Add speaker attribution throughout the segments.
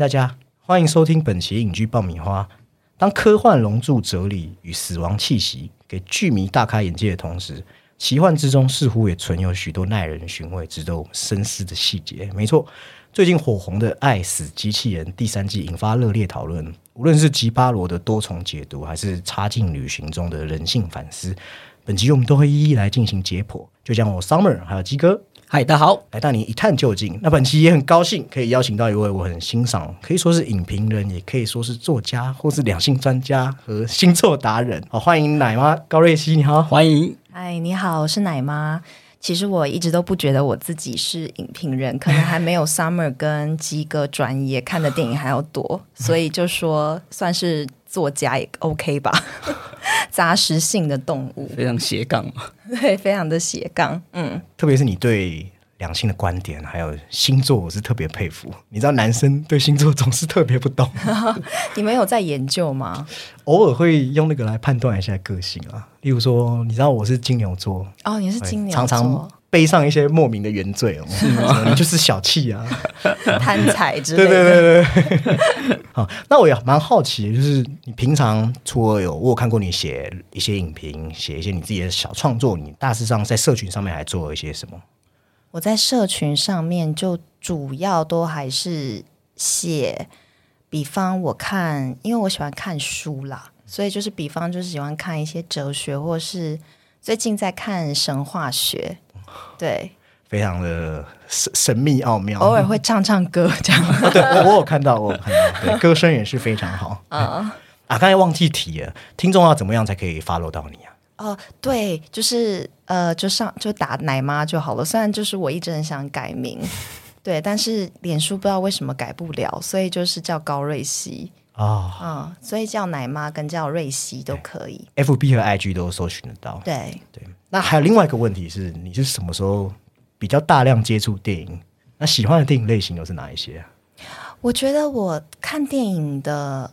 Speaker 1: 大家欢迎收听本期影剧爆米花。当科幻龙柱哲理与死亡气息给剧迷大开眼界的同时，奇幻之中似乎也存有许多耐人寻味、值得我们深思的细节。没错，最近火红的《爱死机器人》第三季引发热烈讨论，无论是吉巴罗的多重解读，还是插进旅行中的人性反思，本集我们都会一一来进行解剖。就像我 Summer 还有鸡哥。
Speaker 2: 嗨，大家好，
Speaker 1: 来带你一探究竟。那本期也很高兴可以邀请到一位我很欣赏，可以说是影评人，也可以说是作家，或是两性专家和星座达人。好，欢迎奶妈高瑞希，你好，
Speaker 2: 欢迎。
Speaker 3: 嗨，你好，我是奶妈。其实我一直都不觉得我自己是影评人，可能还没有 Summer 跟鸡哥专业看的电影还要多，所以就说算是作家也 OK 吧。杂食性的动物，
Speaker 2: 非常斜杠嘛？
Speaker 3: 对，非常的斜杠。嗯，
Speaker 1: 特别是你对两性的观点，还有星座，我是特别佩服。你知道，男生对星座总是特别不懂。
Speaker 3: 你们有在研究吗？
Speaker 1: 偶尔会用那个来判断一下个性啊。例如说，你知道我是金牛座
Speaker 3: 哦，你是金牛，
Speaker 1: 常常。背上一些莫名的原罪哦，是吗？你就是小气啊，
Speaker 3: 贪财之类的。
Speaker 1: 对对对对。好，那我也蛮好奇，就是你平常除了有我有看过你写一些影评，写一些你自己的小创作，你大致上在社群上面还做了一些什么？
Speaker 3: 我在社群上面就主要都还是写，比方我看，因为我喜欢看书啦，所以就是比方就是喜欢看一些哲学，或是最近在看神话学。对，
Speaker 1: 非常的神神秘奥妙，
Speaker 3: 偶尔会唱唱歌这样。
Speaker 1: 对，我我有看到，我有看到，对，歌声也是非常好。啊 啊，刚才忘记提了，听众要怎么样才可以 follow 到你啊？
Speaker 3: 哦，对，就是呃，就上就打奶妈就好了。虽然就是我一直很想改名，对，但是脸书不知道为什么改不了，所以就是叫高瑞熙啊啊，所以叫奶妈跟叫瑞熙都可以
Speaker 1: ，FB 和 IG 都搜寻得到。
Speaker 3: 对
Speaker 1: 对。那还有另外一个问题是，你是什么时候比较大量接触电影？那喜欢的电影类型又是哪一些？
Speaker 3: 啊我觉得我看电影的，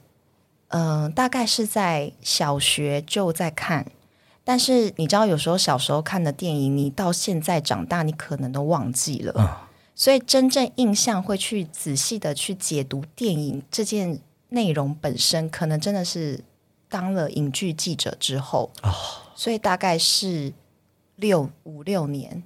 Speaker 3: 嗯，大概是在小学就在看，但是你知道，有时候小时候看的电影，你到现在长大，你可能都忘记了。所以真正印象会去仔细的去解读电影这件内容本身，可能真的是当了影剧记者之后啊。所以大概是。六五六年，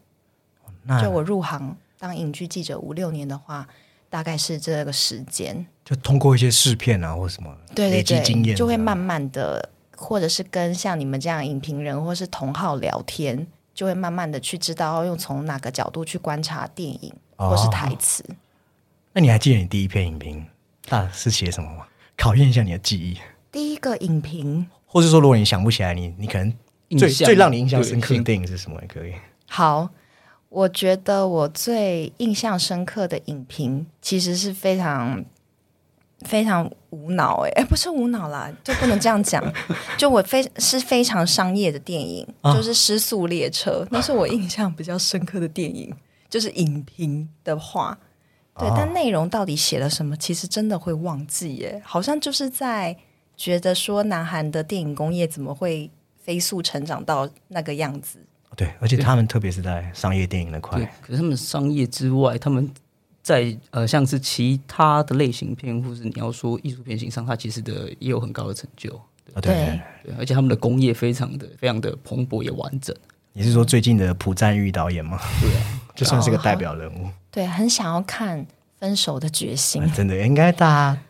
Speaker 3: 就我入行当影剧记者五六年的话，大概是这个时间。
Speaker 1: 就通过一些试片啊，或什么累积经验，
Speaker 3: 就会慢慢的，或者是跟像你们这样影评人或是同号聊天，就会慢慢的去知道用从哪个角度去观察电影或是台词。
Speaker 1: 那你还记得你第一篇影评大是写什么吗？考验一下你的记忆。
Speaker 3: 第一个影评，
Speaker 1: 或是说如果你想不起来，你你可能。最最让你印象深刻的电影是什么？也可以。
Speaker 3: 好，我觉得我最印象深刻的影评其实是非常非常无脑哎哎，不是无脑啦，就不能这样讲。就我非是非常商业的电影，就是《失速列车》，那是我印象比较深刻的电影。就是影评的话，对，但内容到底写了什么，其实真的会忘记耶。好像就是在觉得说，南韩的电影工业怎么会？飞速成长到那个样子，
Speaker 1: 对，而且他们特别是在商业电影那块，
Speaker 2: 可是他们商业之外，他们在呃，像是其他的类型片，或是你要说艺术片型上，它其实的也有很高的成就，
Speaker 1: 对对，
Speaker 2: 而且他们的工业非常的非常的蓬勃也完整。
Speaker 1: 你是说最近的朴赞玉导演吗？
Speaker 2: 对，
Speaker 1: 就算是个代表人物。
Speaker 3: 对，很想要看《分手的决心》，
Speaker 1: 真的应该大家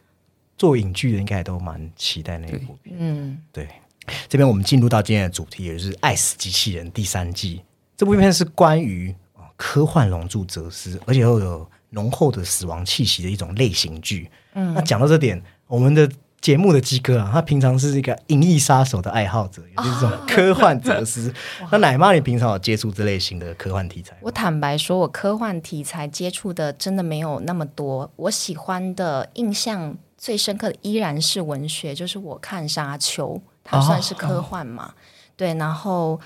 Speaker 1: 做影剧的应该也都蛮期待那一部片。嗯，对。这边我们进入到今天的主题，也就是《爱死机器人》第三季。这部片是关于科幻龙柱哲思，而且又有浓厚的死亡气息的一种类型剧。嗯，那讲到这点，我们的节目的鸡哥啊，他平常是一个银翼杀手的爱好者，也就是这种科幻哲思。那奶妈，你平常有接触这类型的科幻题材？
Speaker 3: 我坦白说，我科幻题材接触的真的没有那么多。我喜欢的印象最深刻的依然是文学，就是我看《沙丘》。它算是科幻嘛？对，然后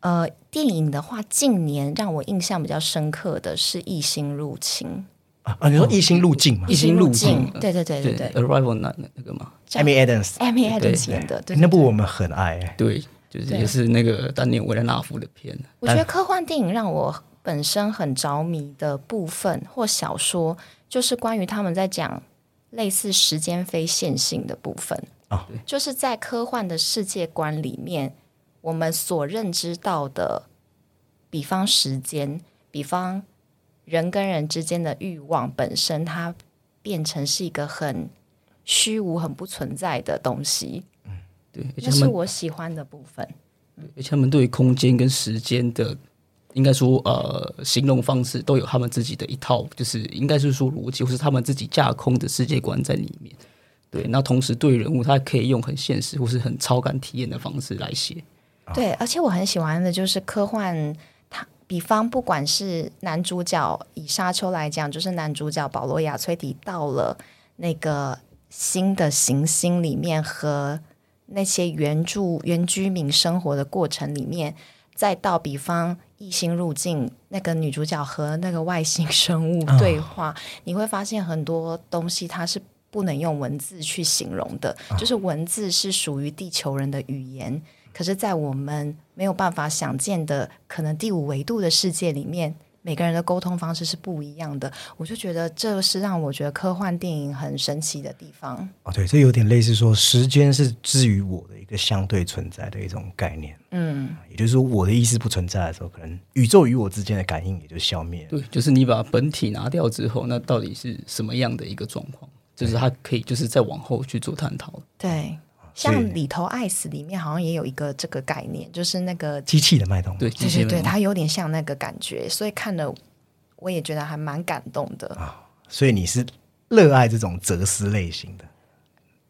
Speaker 3: 呃，电影的话，近年让我印象比较深刻的是《异星入侵》
Speaker 1: 啊，你说《异星入境》吗？
Speaker 2: 《异星入境》
Speaker 3: 对对对对对，《
Speaker 2: Arrival》那那个吗
Speaker 1: ？Amy Adams，Amy
Speaker 3: Adams 演的，对
Speaker 1: 那部我们很爱，
Speaker 2: 对，就是也是那个丹尼尔·维勒纳夫的片。
Speaker 3: 我觉得科幻电影让我本身很着迷的部分或小说，就是关于他们在讲。类似时间非线性的部分
Speaker 1: 啊，
Speaker 3: 就是在科幻的世界观里面，我们所认知到的，比方时间，比方人跟人之间的欲望本身，它变成是一个很虚无、很不存在的东西。
Speaker 2: 嗯，对，
Speaker 3: 那是我喜欢的部分。
Speaker 2: 而且他们对空间跟时间的。应该说，呃，形容方式都有他们自己的一套，就是应该是说逻辑，或是他们自己架空的世界观在里面。对，那同时对人物，他可以用很现实或是很超感体验的方式来写。
Speaker 3: 对，而且我很喜欢的就是科幻，它比方不管是男主角以沙丘来讲，就是男主角保罗亚崔迪到了那个新的行星里面，和那些原住原居民生活的过程里面。再到比方异星入境，那个女主角和那个外星生物对话，你会发现很多东西它是不能用文字去形容的，就是文字是属于地球人的语言，可是，在我们没有办法想见的可能第五维度的世界里面。每个人的沟通方式是不一样的，我就觉得这是让我觉得科幻电影很神奇的地方。
Speaker 1: 哦，对，这有点类似说时间是之于我的一个相对存在的一种概念。嗯，也就是说，我的意识不存在的时候，可能宇宙与我之间的感应也就消灭了。
Speaker 2: 对，就是你把本体拿掉之后，那到底是什么样的一个状况？就是他可以就是再往后去做探讨。
Speaker 3: 对。像里头爱死里面好像也有一个这个概念，就是那个
Speaker 1: 机器的脉动，
Speaker 2: 对
Speaker 3: 机器对，它有点像那个感觉，所以看了我也觉得还蛮感动的啊。
Speaker 1: 所以你是热爱这种哲思类型的？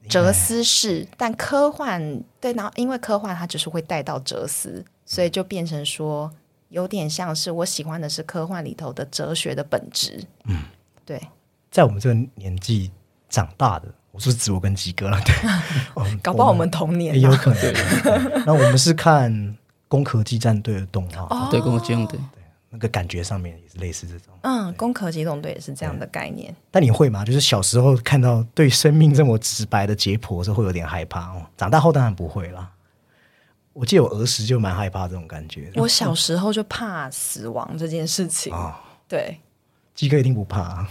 Speaker 3: 哲思是，但科幻对，然后因为科幻它就是会带到哲思，所以就变成说有点像是我喜欢的是科幻里头的哲学的本质。嗯，对，
Speaker 1: 在我们这个年纪长大的。我是指我跟吉哥了，对，
Speaker 3: 搞不好我们童年也，
Speaker 1: 有可能。那我们是看《攻壳机战队》的动画，
Speaker 2: 对，《攻壳机动队》，
Speaker 1: 对，那个感觉上面也是类似这种。
Speaker 3: 嗯，《攻壳机动队》也是这样的概念。
Speaker 1: 但你会吗？就是小时候看到对生命这么直白的解剖的时候，会有点害怕哦。长大后当然不会了。我记得我儿时就蛮害怕这种感觉。
Speaker 3: 我小时候就怕死亡这件事情哦，对。
Speaker 1: 鸡哥一定不怕，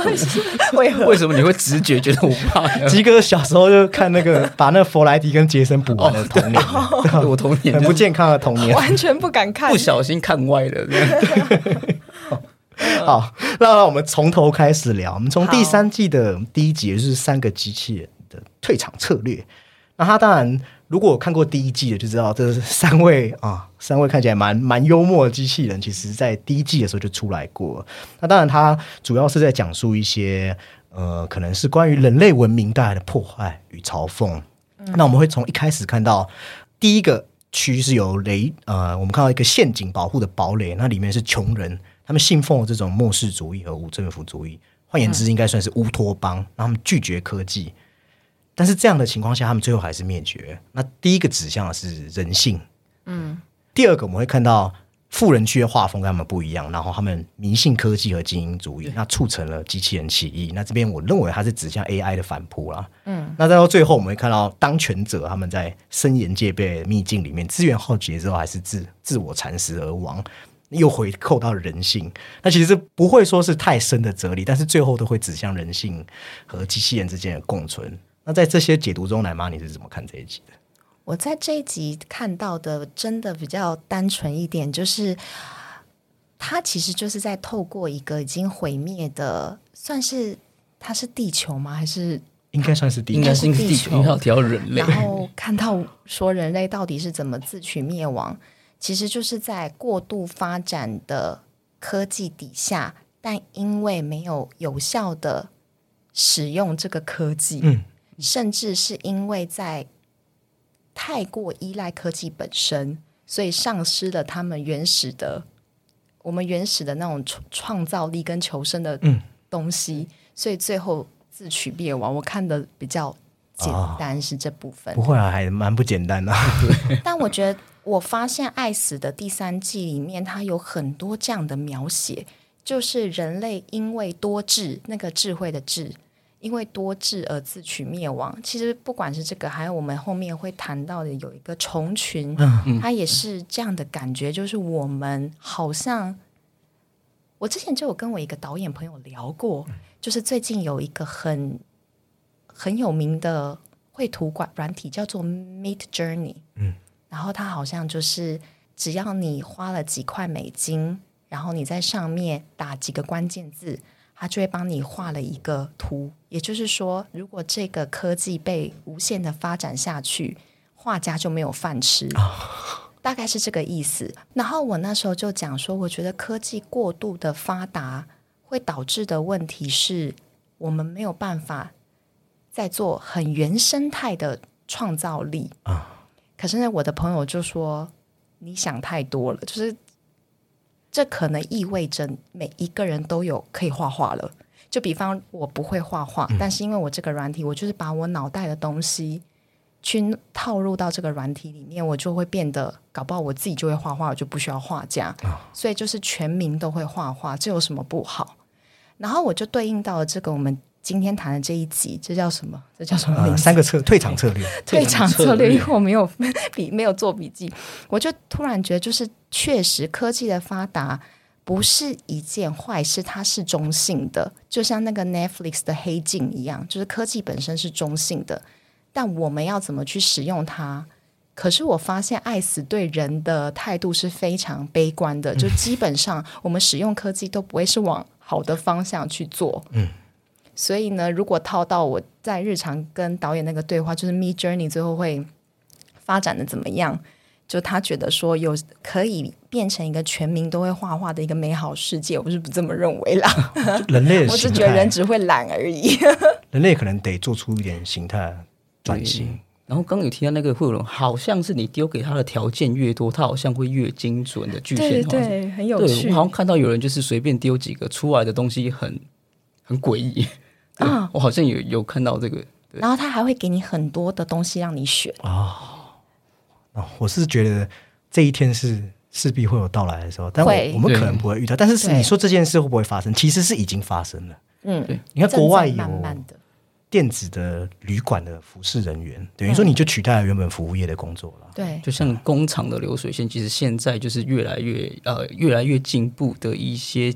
Speaker 3: 为何？
Speaker 2: 为什么你会直觉觉得我怕？
Speaker 1: 鸡哥小时候就看那个把那佛莱迪跟杰森补完的童年，
Speaker 2: 我童年
Speaker 1: 很不健康的童年，
Speaker 3: 完全不敢看，
Speaker 2: 不小心看歪了。
Speaker 1: 好，那让我们从头开始聊。我们从第三季的第一集，就是三个机器人的退场策略。那他当然。如果我看过第一季的就知道，这三位啊，三位看起来蛮蛮幽默的机器人，其实在第一季的时候就出来过。那当然，它主要是在讲述一些呃，可能是关于人类文明带来的破坏与嘲讽。那我们会从一开始看到第一个区是有雷呃，我们看到一个陷阱保护的堡垒，那里面是穷人，他们信奉这种末世主义和无政府主义，换言之，应该算是乌托邦，他们拒绝科技。但是这样的情况下，他们最后还是灭绝。那第一个指向的是人性，嗯。第二个我们会看到富人区的画风跟他们不一样，然后他们迷信科技和精英主义，那促成了机器人起义。那这边我认为它是指向 AI 的反扑啦，嗯。那再到最后，我们会看到当权者他们在森严戒备的秘境里面，资源耗竭之后还是自自我蚕食而亡，又回扣到人性。那其实不会说是太深的哲理，但是最后都会指向人性和机器人之间的共存。那在这些解读中，奶妈你是怎么看这一集的？
Speaker 3: 我在这一集看到的真的比较单纯一点，就是它其实就是在透过一个已经毁灭的，算是它是地球吗？还是
Speaker 1: 应该算是地球，应
Speaker 2: 该是地球，要提到人类，
Speaker 3: 然后看到说人类到底是怎么自取灭亡，其实就是在过度发展的科技底下，但因为没有有效的使用这个科技，嗯。甚至是因为在太过依赖科技本身，所以丧失了他们原始的、我们原始的那种创创造力跟求生的东西，所以最后自取灭亡。我看的比较简单是这部分，
Speaker 1: 不会啊，还蛮不简单的。
Speaker 3: 但我觉得，我发现《爱死》的第三季里面，它有很多这样的描写，就是人类因为多智，那个智慧的智。因为多智而自取灭亡，其实不管是这个，还有我们后面会谈到的有一个虫群，它也是这样的感觉，就是我们好像，我之前就有跟我一个导演朋友聊过，就是最近有一个很很有名的绘图馆软体叫做 Meet Journey，
Speaker 1: 嗯，
Speaker 3: 然后它好像就是只要你花了几块美金，然后你在上面打几个关键字，它就会帮你画了一个图。也就是说，如果这个科技被无限的发展下去，画家就没有饭吃。大概是这个意思。然后我那时候就讲说，我觉得科技过度的发达会导致的问题是我们没有办法再做很原生态的创造力
Speaker 1: 啊。
Speaker 3: 可是呢，我的朋友就说你想太多了，就是这可能意味着每一个人都有可以画画了。就比方我不会画画，但是因为我这个软体，我就是把我脑袋的东西。去套入到这个软体里面，我就会变得搞不好我自己就会画画，我就不需要画家，所以就是全民都会画画，这有什么不好？然后我就对应到了这个我们今天谈的这一集，这叫什么？这叫什么？
Speaker 1: 三个策 退场策略，
Speaker 3: 退场策略，因为我没有 笔，没有做笔记，我就突然觉得，就是确实科技的发达不是一件坏事，它是中性的，就像那个 Netflix 的黑镜一样，就是科技本身是中性的。但我们要怎么去使用它？可是我发现爱死对人的态度是非常悲观的，就基本上我们使用科技都不会是往好的方向去做。
Speaker 1: 嗯，
Speaker 3: 所以呢，如果套到我在日常跟导演那个对话，就是 Me Journey 最后会发展的怎么样？就他觉得说有可以变成一个全民都会画画的一个美好世界，我是不这么认为啦。
Speaker 1: 人类，
Speaker 3: 我是觉得人只会懒而已。
Speaker 1: 人类可能得做出一点形态。转型，
Speaker 2: 然后刚有提到那个会有，好像是你丢给他的条件越多，他好像会越精准的具现
Speaker 3: 化。对，很有趣。
Speaker 2: 我好像看到有人就是随便丢几个出来的东西，很很诡异啊！我好像有有看到这个。
Speaker 3: 然后他还会给你很多的东西让你选
Speaker 1: 哦。哦，我是觉得这一天是势必会有到来的时候，但我我们可能不会遇到。但是你说这件事会不会发生？其实是已经发生了。
Speaker 3: 嗯，对。
Speaker 1: 你看国外有。电子的旅馆的服侍人员，等于说你就取代了原本服务业的工作了。
Speaker 3: 对，
Speaker 2: 就像工厂的流水线，其实现在就是越来越呃越来越进步的一些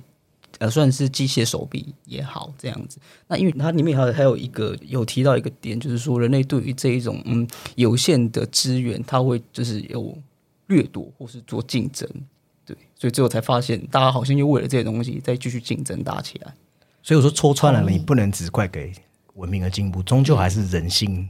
Speaker 2: 呃算是机械手臂也好这样子。那因为它里面还还有一个有提到一个点，就是说人类对于这一种嗯有限的资源，它会就是有掠夺或是做竞争。对，所以最后才发现，大家好像又为了这些东西再继续竞争打起来。
Speaker 1: 所以我说戳穿了，你不能只怪给。文明的进步终究还是人性，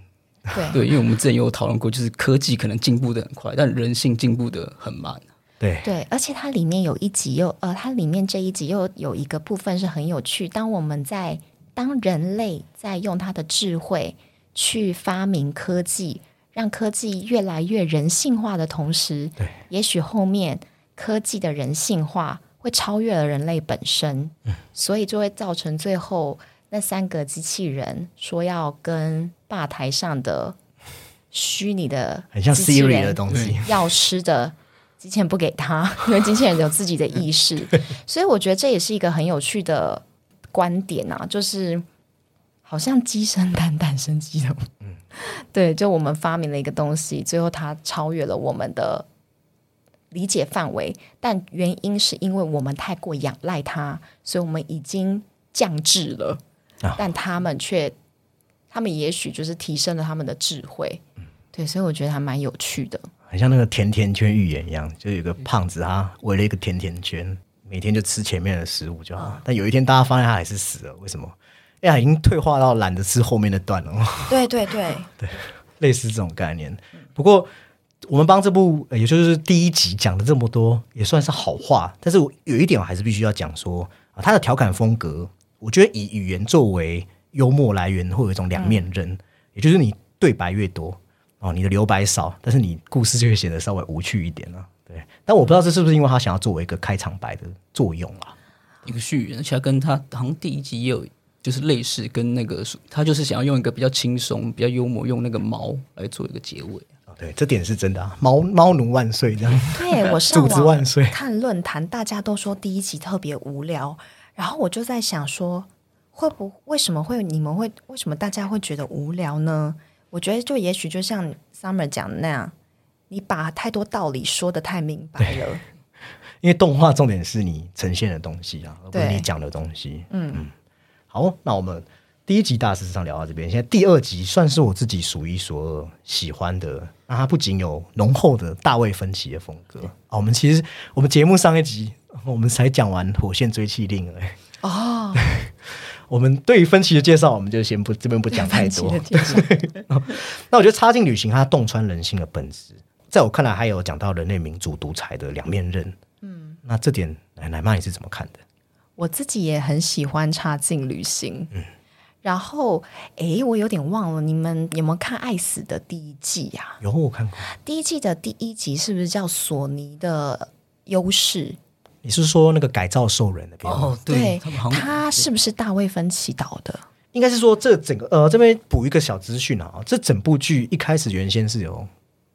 Speaker 3: 对
Speaker 2: 对，因为我们之前有讨论过，就是科技可能进步的很快，但人性进步的很慢。
Speaker 1: 对
Speaker 3: 对，而且它里面有一集又呃，它里面这一集又有一个部分是很有趣。当我们在当人类在用他的智慧去发明科技，让科技越来越人性化的同时，
Speaker 1: 对，
Speaker 3: 也许后面科技的人性化会超越了人类本身，
Speaker 1: 嗯，
Speaker 3: 所以就会造成最后。那三个机器人说要跟吧台上的虚拟的
Speaker 1: 很像 Siri 的东西。
Speaker 3: 要吃的，机器人不给他，因为机器人有自己的意识，所以我觉得这也是一个很有趣的观点啊，就是好像鸡生蛋，蛋生鸡的，嗯，对，就我们发明了一个东西，最后它超越了我们的理解范围，但原因是因为我们太过仰赖它，所以我们已经降智了。但他们却，他们也许就是提升了他们的智慧，对，所以我觉得还蛮有趣的，
Speaker 1: 很像那个甜甜圈预言一样，就有个胖子他围了一个甜甜圈，每天就吃前面的食物就好，但有一天大家发现他还是死了，为什么？哎呀，已经退化到懒得吃后面的段了。
Speaker 3: 对对对
Speaker 1: 对，类似这种概念。不过我们帮这部，也就是第一集讲了这么多，也算是好话。但是我有一点我还是必须要讲说啊，他的调侃风格。我觉得以语言作为幽默来源，会有一种两面刃，也就是你对白越多哦，你的留白少，但是你故事就会显得稍微无趣一点了。对，但我不知道这是不是因为他想要作为一个开场白的作用啊，
Speaker 2: 一个序言，而且跟他好像第一集也有就是类似，跟那个他就是想要用一个比较轻松、比较幽默，用那个毛来做一个结尾。
Speaker 1: 对，这点是真的啊，猫猫奴万岁这样。
Speaker 3: 对我上
Speaker 1: 万岁
Speaker 3: 看论坛，大家都说第一集特别无聊。然后我就在想说，会不为什么会你们会为什么大家会觉得无聊呢？我觉得就也许就像 Summer 讲的那样，你把太多道理说的太明白了。
Speaker 1: 因为动画重点是你呈现的东西啊，而不是你讲的东西。嗯，好，那我们第一集大致上聊到这边，现在第二集算是我自己数一数二喜欢的。那它不仅有浓厚的大卫芬奇的风格啊，我们其实我们节目上一集我们才讲完《火线追气令》哎哦，我们对于分歧的介绍，我们就先不这边不讲太多。那我觉得插进旅行，它洞穿人性的本质，在我看来，还有讲到人类民主独裁的两面刃。嗯，那这点奶奶妈你是怎么看的？
Speaker 3: 我自己也很喜欢插进旅行。嗯，然后哎，我有点忘了，你们有没有看《爱死》的第一季呀？
Speaker 1: 有，我看过。
Speaker 3: 第一季的第一集是不是叫索尼的优势？
Speaker 1: 你是说那个改造兽人的片
Speaker 2: 哦，
Speaker 3: 对，他是不是大卫芬奇导的？
Speaker 1: 应该是说这整个呃，这边补一个小资讯啊，这整部剧一开始原先是由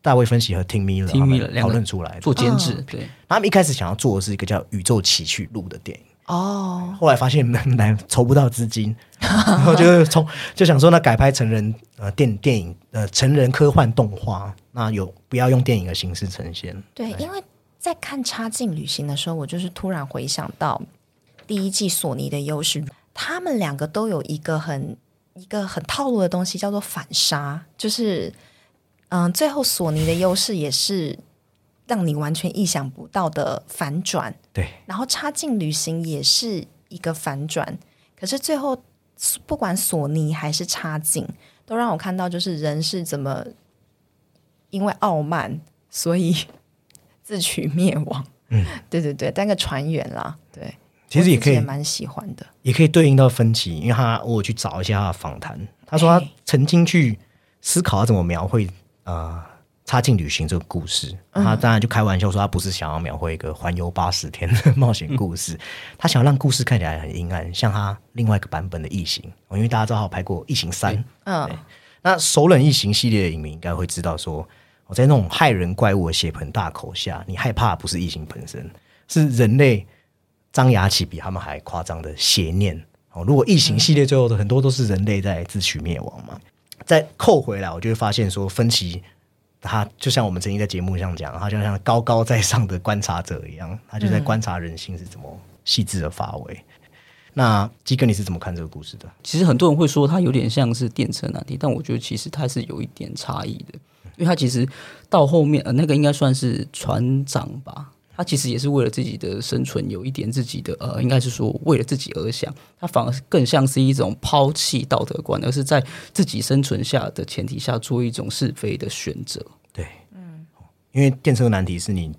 Speaker 1: 大卫芬奇和 Tim Miller 讨论出来
Speaker 2: 做监制，对，
Speaker 1: 他们一开始想要做的是一个叫《宇宙奇趣录》的电影哦，后来发现来筹不到资金，然后就从就想说那改拍成人呃电电影呃成人科幻动画，那有不要用电影的形式呈现，
Speaker 3: 对，因为。在看插进旅行的时候，我就是突然回想到第一季索尼的优势，他们两个都有一个很一个很套路的东西，叫做反杀。就是嗯，最后索尼的优势也是让你完全意想不到的反转。
Speaker 1: 对，
Speaker 3: 然后插进旅行也是一个反转，可是最后不管索尼还是插进，都让我看到就是人是怎么因为傲慢，所以。自取灭亡，嗯，对对对，当个船员啦，对，
Speaker 1: 其实也可以
Speaker 3: 蛮喜欢的，
Speaker 1: 也可以对应到分歧，因为他我去找一下访谈，他说他曾经去思考要怎么描绘啊插进旅行这个故事，他当然就开玩笑说他不是想要描绘一个环游八十天的冒险故事，他想要让故事看起来很阴暗，像他另外一个版本的异形，因为大家知道他拍过异形三，嗯，那首冷异形系列的影迷应该会知道说。我在那种害人怪物的血盆大口下，你害怕不是异形本身，是人类张牙起比他们还夸张的邪念。哦，如果异形系列最后的很多都是人类在自取灭亡嘛？再扣回来，我就会发现说，芬奇他就像我们曾经在节目上讲，他就像高高在上的观察者一样，他就在观察人性是怎么细致的发挥。那基哥，你是怎么看这个故事的？
Speaker 2: 其实很多人会说他有点像是电车难题，但我觉得其实他是有一点差异的。因为他其实到后面，呃，那个应该算是船长吧。他其实也是为了自己的生存，有一点自己的，呃，应该是说为了自己而想。他反而更像是一种抛弃道德观，而是在自己生存下的前提下做一种是非的选择。
Speaker 1: 对，嗯，因为电车难题是你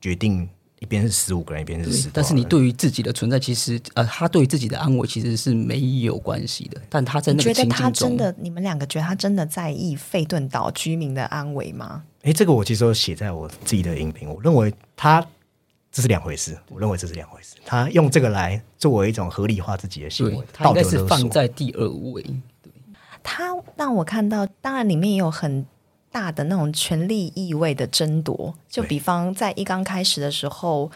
Speaker 1: 决定。一边是十五个人，一边是十。
Speaker 2: 但是你对于自己的存在，其实呃，他对自己的安危其实是没有关系的。但他在那个情境
Speaker 3: 中，真的，你们两个觉得他真的在意费顿岛居民的安危吗？
Speaker 1: 哎，这个我其实有写在我自己的影评。我认为他这是两回事。我认为这是两回事。他用这个来作为一种合理化自己的行为，
Speaker 2: 他应该是放在第二位。对，
Speaker 3: 他让我看到，当然里面也有很。大的那种权力意味的争夺，就比方在一刚开始的时候，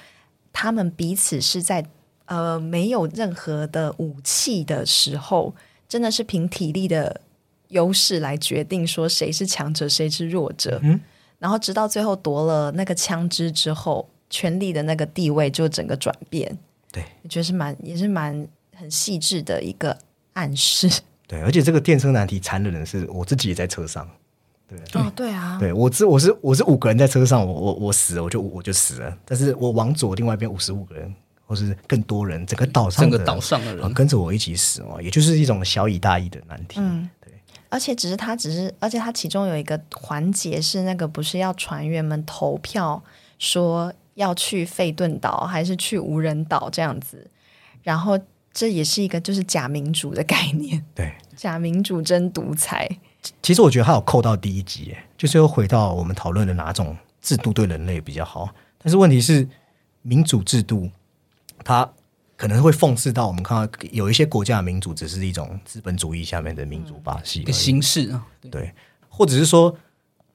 Speaker 3: 他们彼此是在呃没有任何的武器的时候，真的是凭体力的优势来决定说谁是强者，谁是弱者。嗯，然后直到最后夺了那个枪支之后，权力的那个地位就整个转变。
Speaker 1: 对，
Speaker 3: 我觉得是蛮也是蛮很细致的一个暗示。
Speaker 1: 对，而且这个电车难题残忍的是，我自己也在车上。
Speaker 3: 对哦，对啊，
Speaker 1: 对我是我是我是五个人在车上，我我我死了，我就我就死了。但是我往左另外一边五十五个人，或是更多人，整个岛上
Speaker 2: 整个岛上的人
Speaker 1: 跟着我一起死哦，也就是一种小以大义的难题。嗯，对。
Speaker 3: 而且只是他只是，而且他其中有一个环节是那个不是要船员们投票说要去费顿岛还是去无人岛这样子，然后这也是一个就是假民主的概念。
Speaker 1: 对，
Speaker 3: 假民主真独裁。
Speaker 1: 其实我觉得还有扣到第一集，就是又回到我们讨论的哪种制度对人类比较好。但是问题是，民主制度它可能会讽刺到我们看到有一些国家的民主只是一种资本主义下面的民主把戏
Speaker 2: 的形式啊，
Speaker 1: 对，或者是说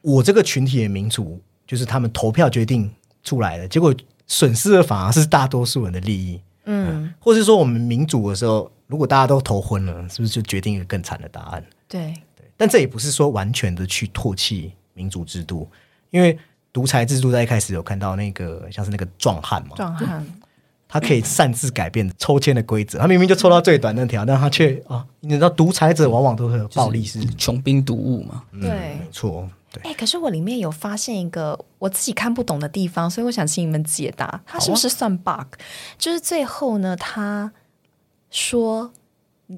Speaker 1: 我这个群体的民主就是他们投票决定出来的，结果损失的反而是大多数人的利益。嗯，或者说我们民主的时候，如果大家都投昏了，是不是就决定一个更惨的答案？
Speaker 3: 对。
Speaker 1: 但这也不是说完全的去唾弃民主制度，因为独裁制度在一开始有看到那个像是那个壮汉嘛，
Speaker 3: 壮汉，
Speaker 1: 他可以擅自改变抽签的规则。他明明就抽到最短那条，但他却啊，你知道独裁者往往都是有暴力，是
Speaker 2: 穷兵黩武嘛？
Speaker 3: 对，
Speaker 1: 没错。对，
Speaker 3: 哎，可是我里面有发现一个我自己看不懂的地方，所以我想请你们解答，他是不是算 bug？就是最后呢，他说。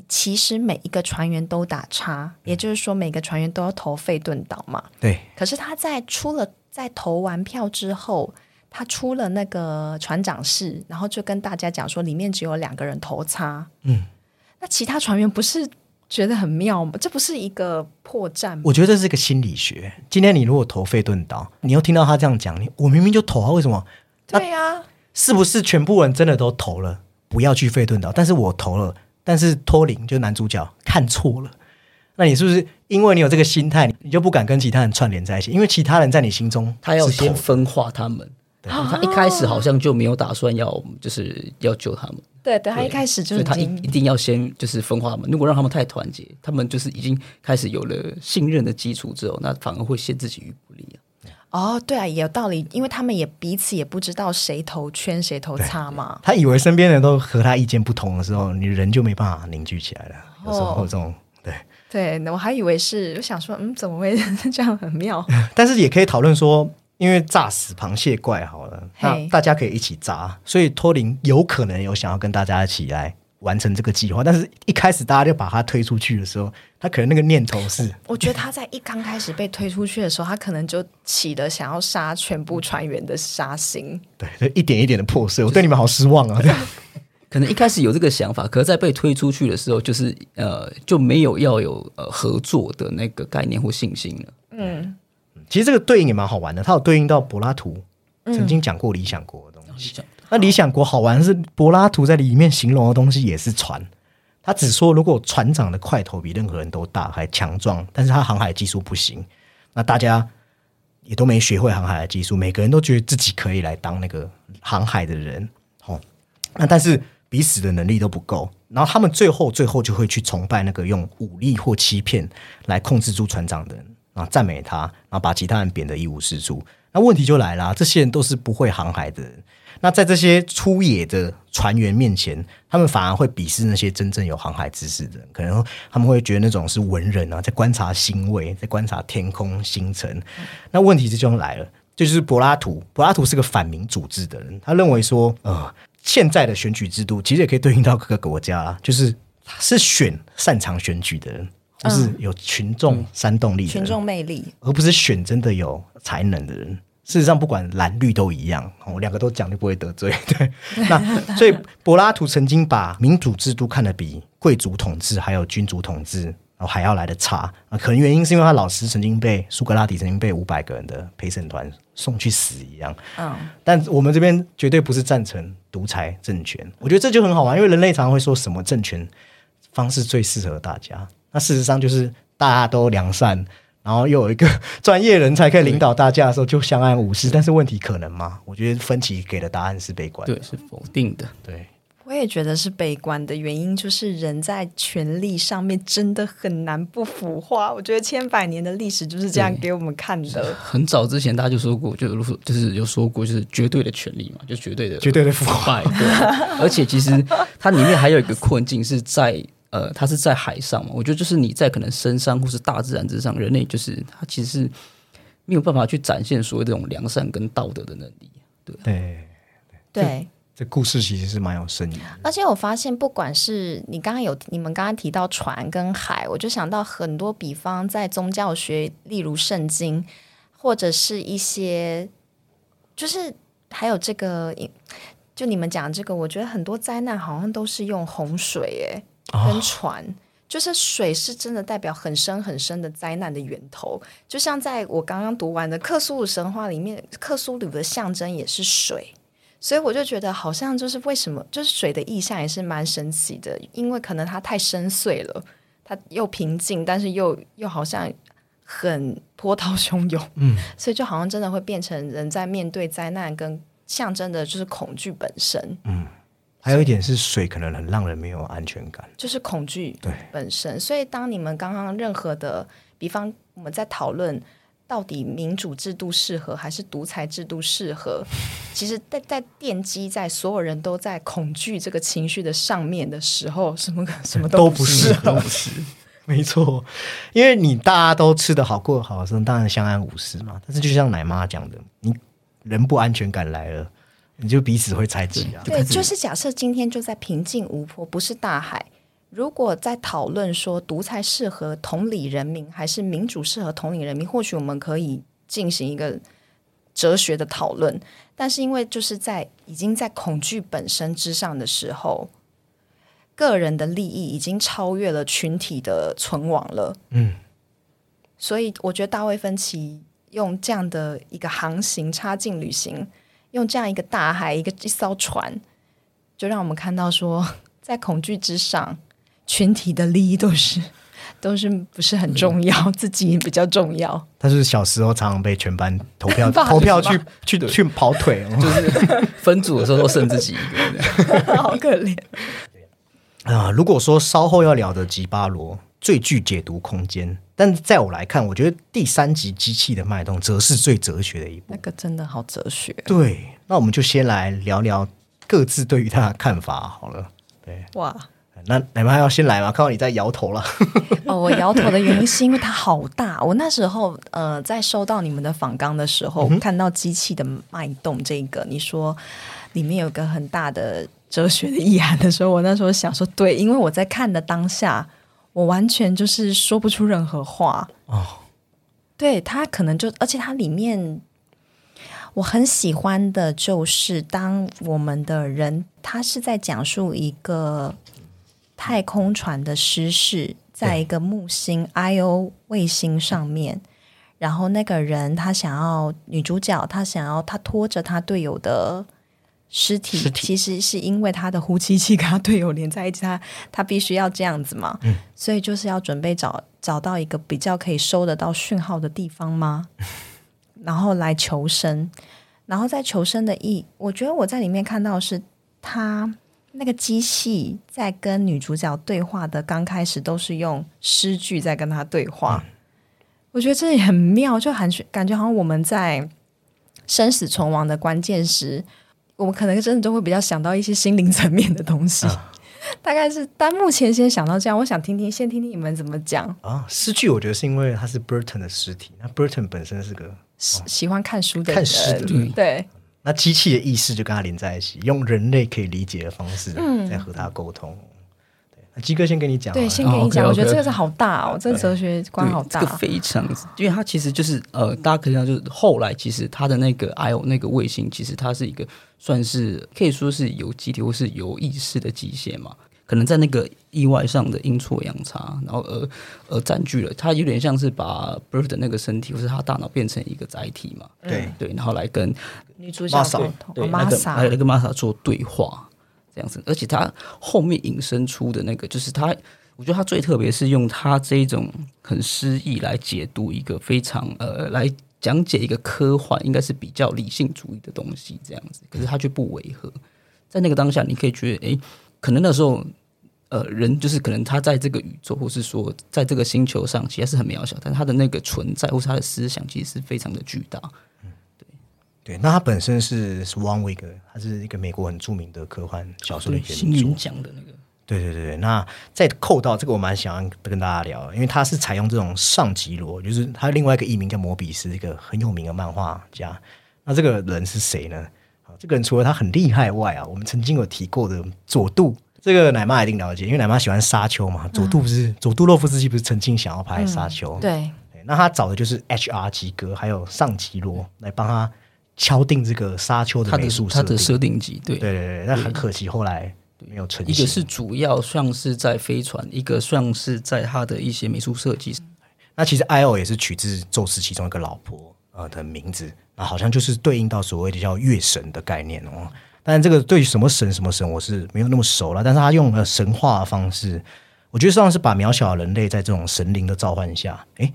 Speaker 3: 其实每一个船员都打叉，也就是说每个船员都要投费顿岛嘛。
Speaker 1: 对。
Speaker 3: 可是他在出了在投完票之后，他出了那个船长室，然后就跟大家讲说，里面只有两个人投叉。嗯。那其他船员不是觉得很妙吗？这不是一个破绽吗？
Speaker 1: 我觉得这是一个心理学。今天你如果投费顿岛，你又听到他这样讲，你我明明就投啊，为什么？
Speaker 3: 对呀。
Speaker 1: 是不是全部人真的都投了不要去费顿岛？但是我投了。但是托林就男主角看错了，那你是不是因为你有这个心态，你就不敢跟其他人串联在一起？因为其他人在你心中，
Speaker 2: 他要先分化他们。他一开始好像就没有打算要，就是要救他们。
Speaker 3: 对对，他一开始就
Speaker 2: 是他一一定要先就是分化他们。如果让他们太团结，他们就是已经开始有了信任的基础之后，那反而会陷自己于不利啊。
Speaker 3: 哦，对啊，也有道理，因为他们也彼此也不知道谁投圈谁投叉嘛。
Speaker 1: 他以为身边人都和他意见不同的时候，你人就没办法凝聚起来了。有时候这种对
Speaker 3: 对，我还以为是，我想说，嗯，怎么会 这样很妙？
Speaker 1: 但是也可以讨论说，因为炸死螃蟹怪好了，那大家可以一起炸，所以托林有可能有想要跟大家一起来。完成这个计划，但是一开始大家就把他推出去的时候，他可能那个念头是，
Speaker 3: 我觉得他在一刚开始被推出去的时候，他可能就起了想要杀全部船员的杀心，
Speaker 1: 对，就一点一点的破碎。我对你们好失望啊！这样，
Speaker 2: 可能一开始有这个想法，可是在被推出去的时候，就是呃，就没有要有呃合作的那个概念或信心了。嗯，
Speaker 1: 其实这个对应也蛮好玩的，它有对应到柏拉图曾经讲过理想国的东西。那理想国好玩是柏拉图在里面形容的东西也是船，他只说如果船长的块头比任何人都大还强壮，但是他航海技术不行，那大家也都没学会航海的技术，每个人都觉得自己可以来当那个航海的人，哦，那但是彼此的能力都不够，然后他们最后最后就会去崇拜那个用武力或欺骗来控制住船长的人，然后赞美他，然后把其他人贬得一无是处。那问题就来了，这些人都是不会航海的人。那在这些粗野的船员面前，他们反而会鄙视那些真正有航海知识的人，可能他们会觉得那种是文人啊，在观察星位，在观察天空星辰。那问题就就来了，就是柏拉图，柏拉图是个反民主制的人，他认为说，呃，现在的选举制度其实也可以对应到各个国家啦，就是是选擅长选举的人，就是有群众煽动力、
Speaker 3: 群众魅力，
Speaker 1: 而不是选真的有才能的人。事实上，不管蓝绿都一样，哦，两个都讲就不会得罪。对，那 所以柏拉图曾经把民主制度看得比贵族统治还有君主统治哦还要来的差啊。可能原因是因为他老师曾经被苏格拉底曾经被五百个人的陪审团送去死一样。嗯，但我们这边绝对不是赞成独裁政权。我觉得这就很好玩，因为人类常常会说什么政权方式最适合大家。那事实上就是大家都良善。然后又有一个 专业人才可以领导大家的时候，就相安无事。但是问题可能吗？我觉得分歧给的答案是悲观，
Speaker 2: 对，是否定的。
Speaker 1: 对，
Speaker 3: 我也觉得是悲观的原因，就是人在权力上面真的很难不腐化。我觉得千百年的历史就是这样给我们看的。
Speaker 2: 很早之前大家就说过，就如就是有说过，就是绝对的权力嘛，就绝对的
Speaker 1: 绝对的腐败。
Speaker 2: 对，而且其实它里面还有一个困境是在。呃，它是在海上嘛？我觉得就是你在可能深山或是大自然之上，人类就是它其实是没有办法去展现所谓这种良善跟道德的能力。对
Speaker 1: 对
Speaker 3: 对，
Speaker 1: 这故事其实是蛮有深意。
Speaker 3: 而且我发现，不管是你刚刚有你们刚刚提到船跟海，我就想到很多比方在宗教学，例如圣经，或者是一些，就是还有这个，就你们讲这个，我觉得很多灾难好像都是用洪水，哎。跟船，就是水是真的代表很深很深的灾难的源头。就像在我刚刚读完的克苏鲁神话里面，克苏鲁的象征也是水，所以我就觉得好像就是为什么，就是水的意象也是蛮神奇的，因为可能它太深邃了，它又平静，但是又又好像很波涛汹涌，嗯，所以就好像真的会变成人在面对灾难跟象征的就是恐惧本身，嗯。
Speaker 1: 还有一点是水可能很让人没有安全感，
Speaker 3: 就是恐惧
Speaker 1: 对
Speaker 3: 本身。所以当你们刚刚任何的，比方我们在讨论，到底民主制度适合还是独裁制度适合？其实，在在奠基在所有人都在恐惧这个情绪的上面的时候，什么 什么
Speaker 1: 都
Speaker 3: 不
Speaker 1: 适
Speaker 3: 合。
Speaker 1: 没错，因为你大家都吃得好过好的时候，当然相安无事嘛。但是就像奶妈讲的，你人不安全感来了，你就彼此会猜忌啊。
Speaker 3: 对，就是假设今天就在平静无波，不是大海。如果在讨论说独裁适合统理人民，还是民主适合统领人民，或许我们可以进行一个哲学的讨论。但是因为就是在已经在恐惧本身之上的时候，个人的利益已经超越了群体的存亡了。嗯，所以我觉得大卫芬奇用这样的一个航行插进旅行，用这样一个大海一个一艘船，就让我们看到说，在恐惧之上。群体的利益都是 都是不是很重要，自己比较重要。
Speaker 1: 他是小时候常常被全班投票 投票去去去跑腿，
Speaker 2: 就是分组的时候都剩自己一
Speaker 3: 个，好可怜
Speaker 1: 啊！如果说稍后要聊的吉巴罗最具解读空间，但在我来看，我觉得第三集机器的脉动则是最哲学的一部。
Speaker 3: 那个真的好哲学。
Speaker 1: 对，那我们就先来聊聊各自对于他的看法好了。对，哇。那奶妈要先来吗？看到你在摇头了。
Speaker 3: 哦，我摇头的原因是因为它好大。我那时候呃，在收到你们的访纲的时候，看到机器的脉动这个，你说里面有个很大的哲学的意涵的时候，我那时候想说，对，因为我在看的当下，我完全就是说不出任何话。哦，对，他可能就，而且它里面我很喜欢的就是，当我们的人他是在讲述一个。太空船的失事，在一个木星 Io 卫星上面，然后那个人他想要女主角，他想要他拖着他队友的尸体，其实是因为他的呼吸器跟他队友连在一起，他他必须要这样子嘛，所以就是要准备找找到一个比较可以收得到讯号的地方吗？然后来求生，然后在求生的意，我觉得我在里面看到是他。那个机器在跟女主角对话的刚开始都是用诗句在跟她对话，我觉得这也很妙，就感觉感觉好像我们在生死存亡的关键时，我们可能真的都会比较想到一些心灵层面的东西。大概是，但目前先想到这样，我想听听，先听听你们怎么讲
Speaker 1: 啊。诗句，我觉得是因为他是 Burton 的尸体，那 Burton 本身是个
Speaker 3: 喜欢看书的
Speaker 1: 看诗的，
Speaker 3: 对。
Speaker 1: 那机器的意识就跟他连在一起，用人类可以理解的方式在和他沟通。鸡哥先跟你讲，
Speaker 3: 对，先跟你讲。我觉得这个是好大哦，这个哲学观好大，
Speaker 2: 这个非常，因为它其实就是呃，大家可以看，就是后来其实它的那个 I O 那个卫星，其实它是一个算是可以说是有机体或是有意识的机械嘛。可能在那个意外上的阴错阳差，然后而而占据了，它有点像是把 Bird 的那个身体或是他大脑变成一个载体嘛？
Speaker 1: 对。
Speaker 2: 对，然后来跟
Speaker 3: 女主角对
Speaker 2: 玛莎，还有那个玛莎做对话这样子，而且他后面引申出的那个，就是他，我觉得他最特别是用他这一种很诗意来解读一个非常呃，来讲解一个科幻，应该是比较理性主义的东西这样子，可是他却不违和，在那个当下，你可以觉得，哎，可能那时候。呃，人就是可能他在这个宇宙，或是说在这个星球上，其实是很渺小，但他的那个存在，或是他的思想，其实是非常的巨大。嗯，
Speaker 1: 对对。那他本身是 Swanwick，他是一个美国很著名的科幻小说的原著。
Speaker 2: 星云奖的那个。
Speaker 1: 对对对对。那再扣到这个，我蛮想要跟大家聊，因为他是采用这种上级罗，就是他另外一个艺名叫摩比斯，一个很有名的漫画家。那这个人是谁呢？啊，这个人除了他很厉害外啊，我们曾经有提过的佐渡。这个奶妈一定了解，因为奶妈喜欢沙丘嘛。佐杜不是佐杜洛夫斯基不是曾经想要拍沙丘？
Speaker 3: 对，
Speaker 1: 那他找的就是 H.R. 吉格还有上吉罗来帮他敲定这个沙丘的美术
Speaker 2: 它的设
Speaker 1: 定
Speaker 2: 集。对
Speaker 1: 对对对，那很可惜后来没有成。
Speaker 2: 一个是主要像是在飞船，一个像是在他的一些美术设计。
Speaker 1: 那其实 I.O. 也是取自宙斯其中一个老婆呃的名字，那好像就是对应到所谓的叫月神的概念哦。但这个对什么神什么神我是没有那么熟了，但是他用了神话的方式，我觉得实际上是把渺小的人类在这种神灵的召唤下，哎，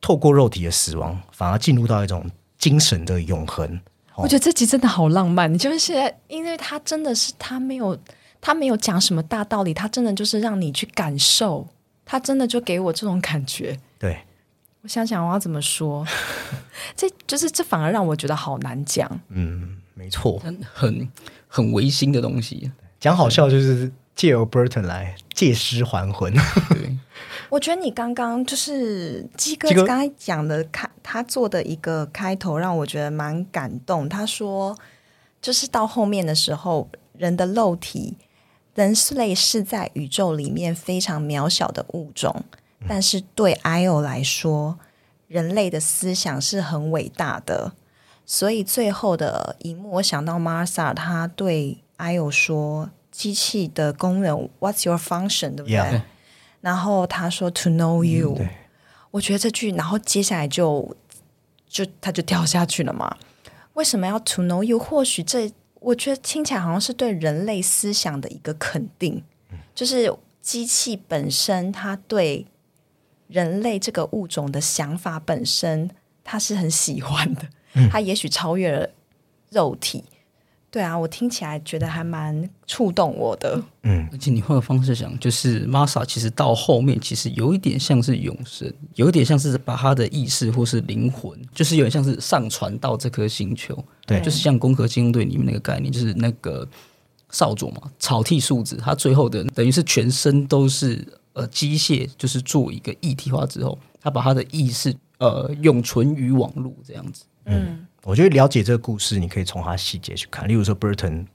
Speaker 1: 透过肉体的死亡，反而进入到一种精神的永恒。
Speaker 3: 我觉得这集真的好浪漫，你就是现在，因为他真的是他没有他没有讲什么大道理，他真的就是让你去感受，他真的就给我这种感觉。
Speaker 1: 对。
Speaker 3: 我想想我要怎么说，这就是这反而让我觉得好难讲。
Speaker 1: 嗯，没错，
Speaker 2: 很很违心的东西。
Speaker 1: 讲好笑就是借由 Burton 来借尸还魂。
Speaker 2: 对，
Speaker 3: 我觉得你刚刚就是鸡哥刚才讲的开他做的一个开头，让我觉得蛮感动。他说，就是到后面的时候，人的肉体，人类是在宇宙里面非常渺小的物种，但是对 IO 来说，人类的思想是很伟大的。所以最后的一幕，我想到 Martha，他对 IO 说：“机器的功能，What's your function？” 对不对
Speaker 1: Yeah
Speaker 3: 然后他说 “To know you”，、
Speaker 1: 对
Speaker 3: 我觉得这句，然后接下来就就他就掉下去了嘛。为什么要 “To know you”？或许这我觉得听起来好像是对人类思想的一个肯定，就是机器本身它对人类这个物种的想法本身，它是很喜欢的，它也许超越了肉体。对啊，我听起来觉得还蛮触动我的。
Speaker 2: 嗯而且你换个方式想，就是 Masa 其实到后面其实有一点像是永生，有一点像是把他的意识或是灵魂，就是有点像是上传到这颗星球。
Speaker 1: 对
Speaker 2: 就是像《攻壳机动队》里面那个概念，就是那个少佐嘛，草剃树子，他最后的等于是全身都是呃机械，就是做一个一体化之后，他把他的意识呃永存于网络这样子。
Speaker 3: 嗯，
Speaker 1: 我觉得了解这个故事，你可以从他细节去看。例如说，Burton，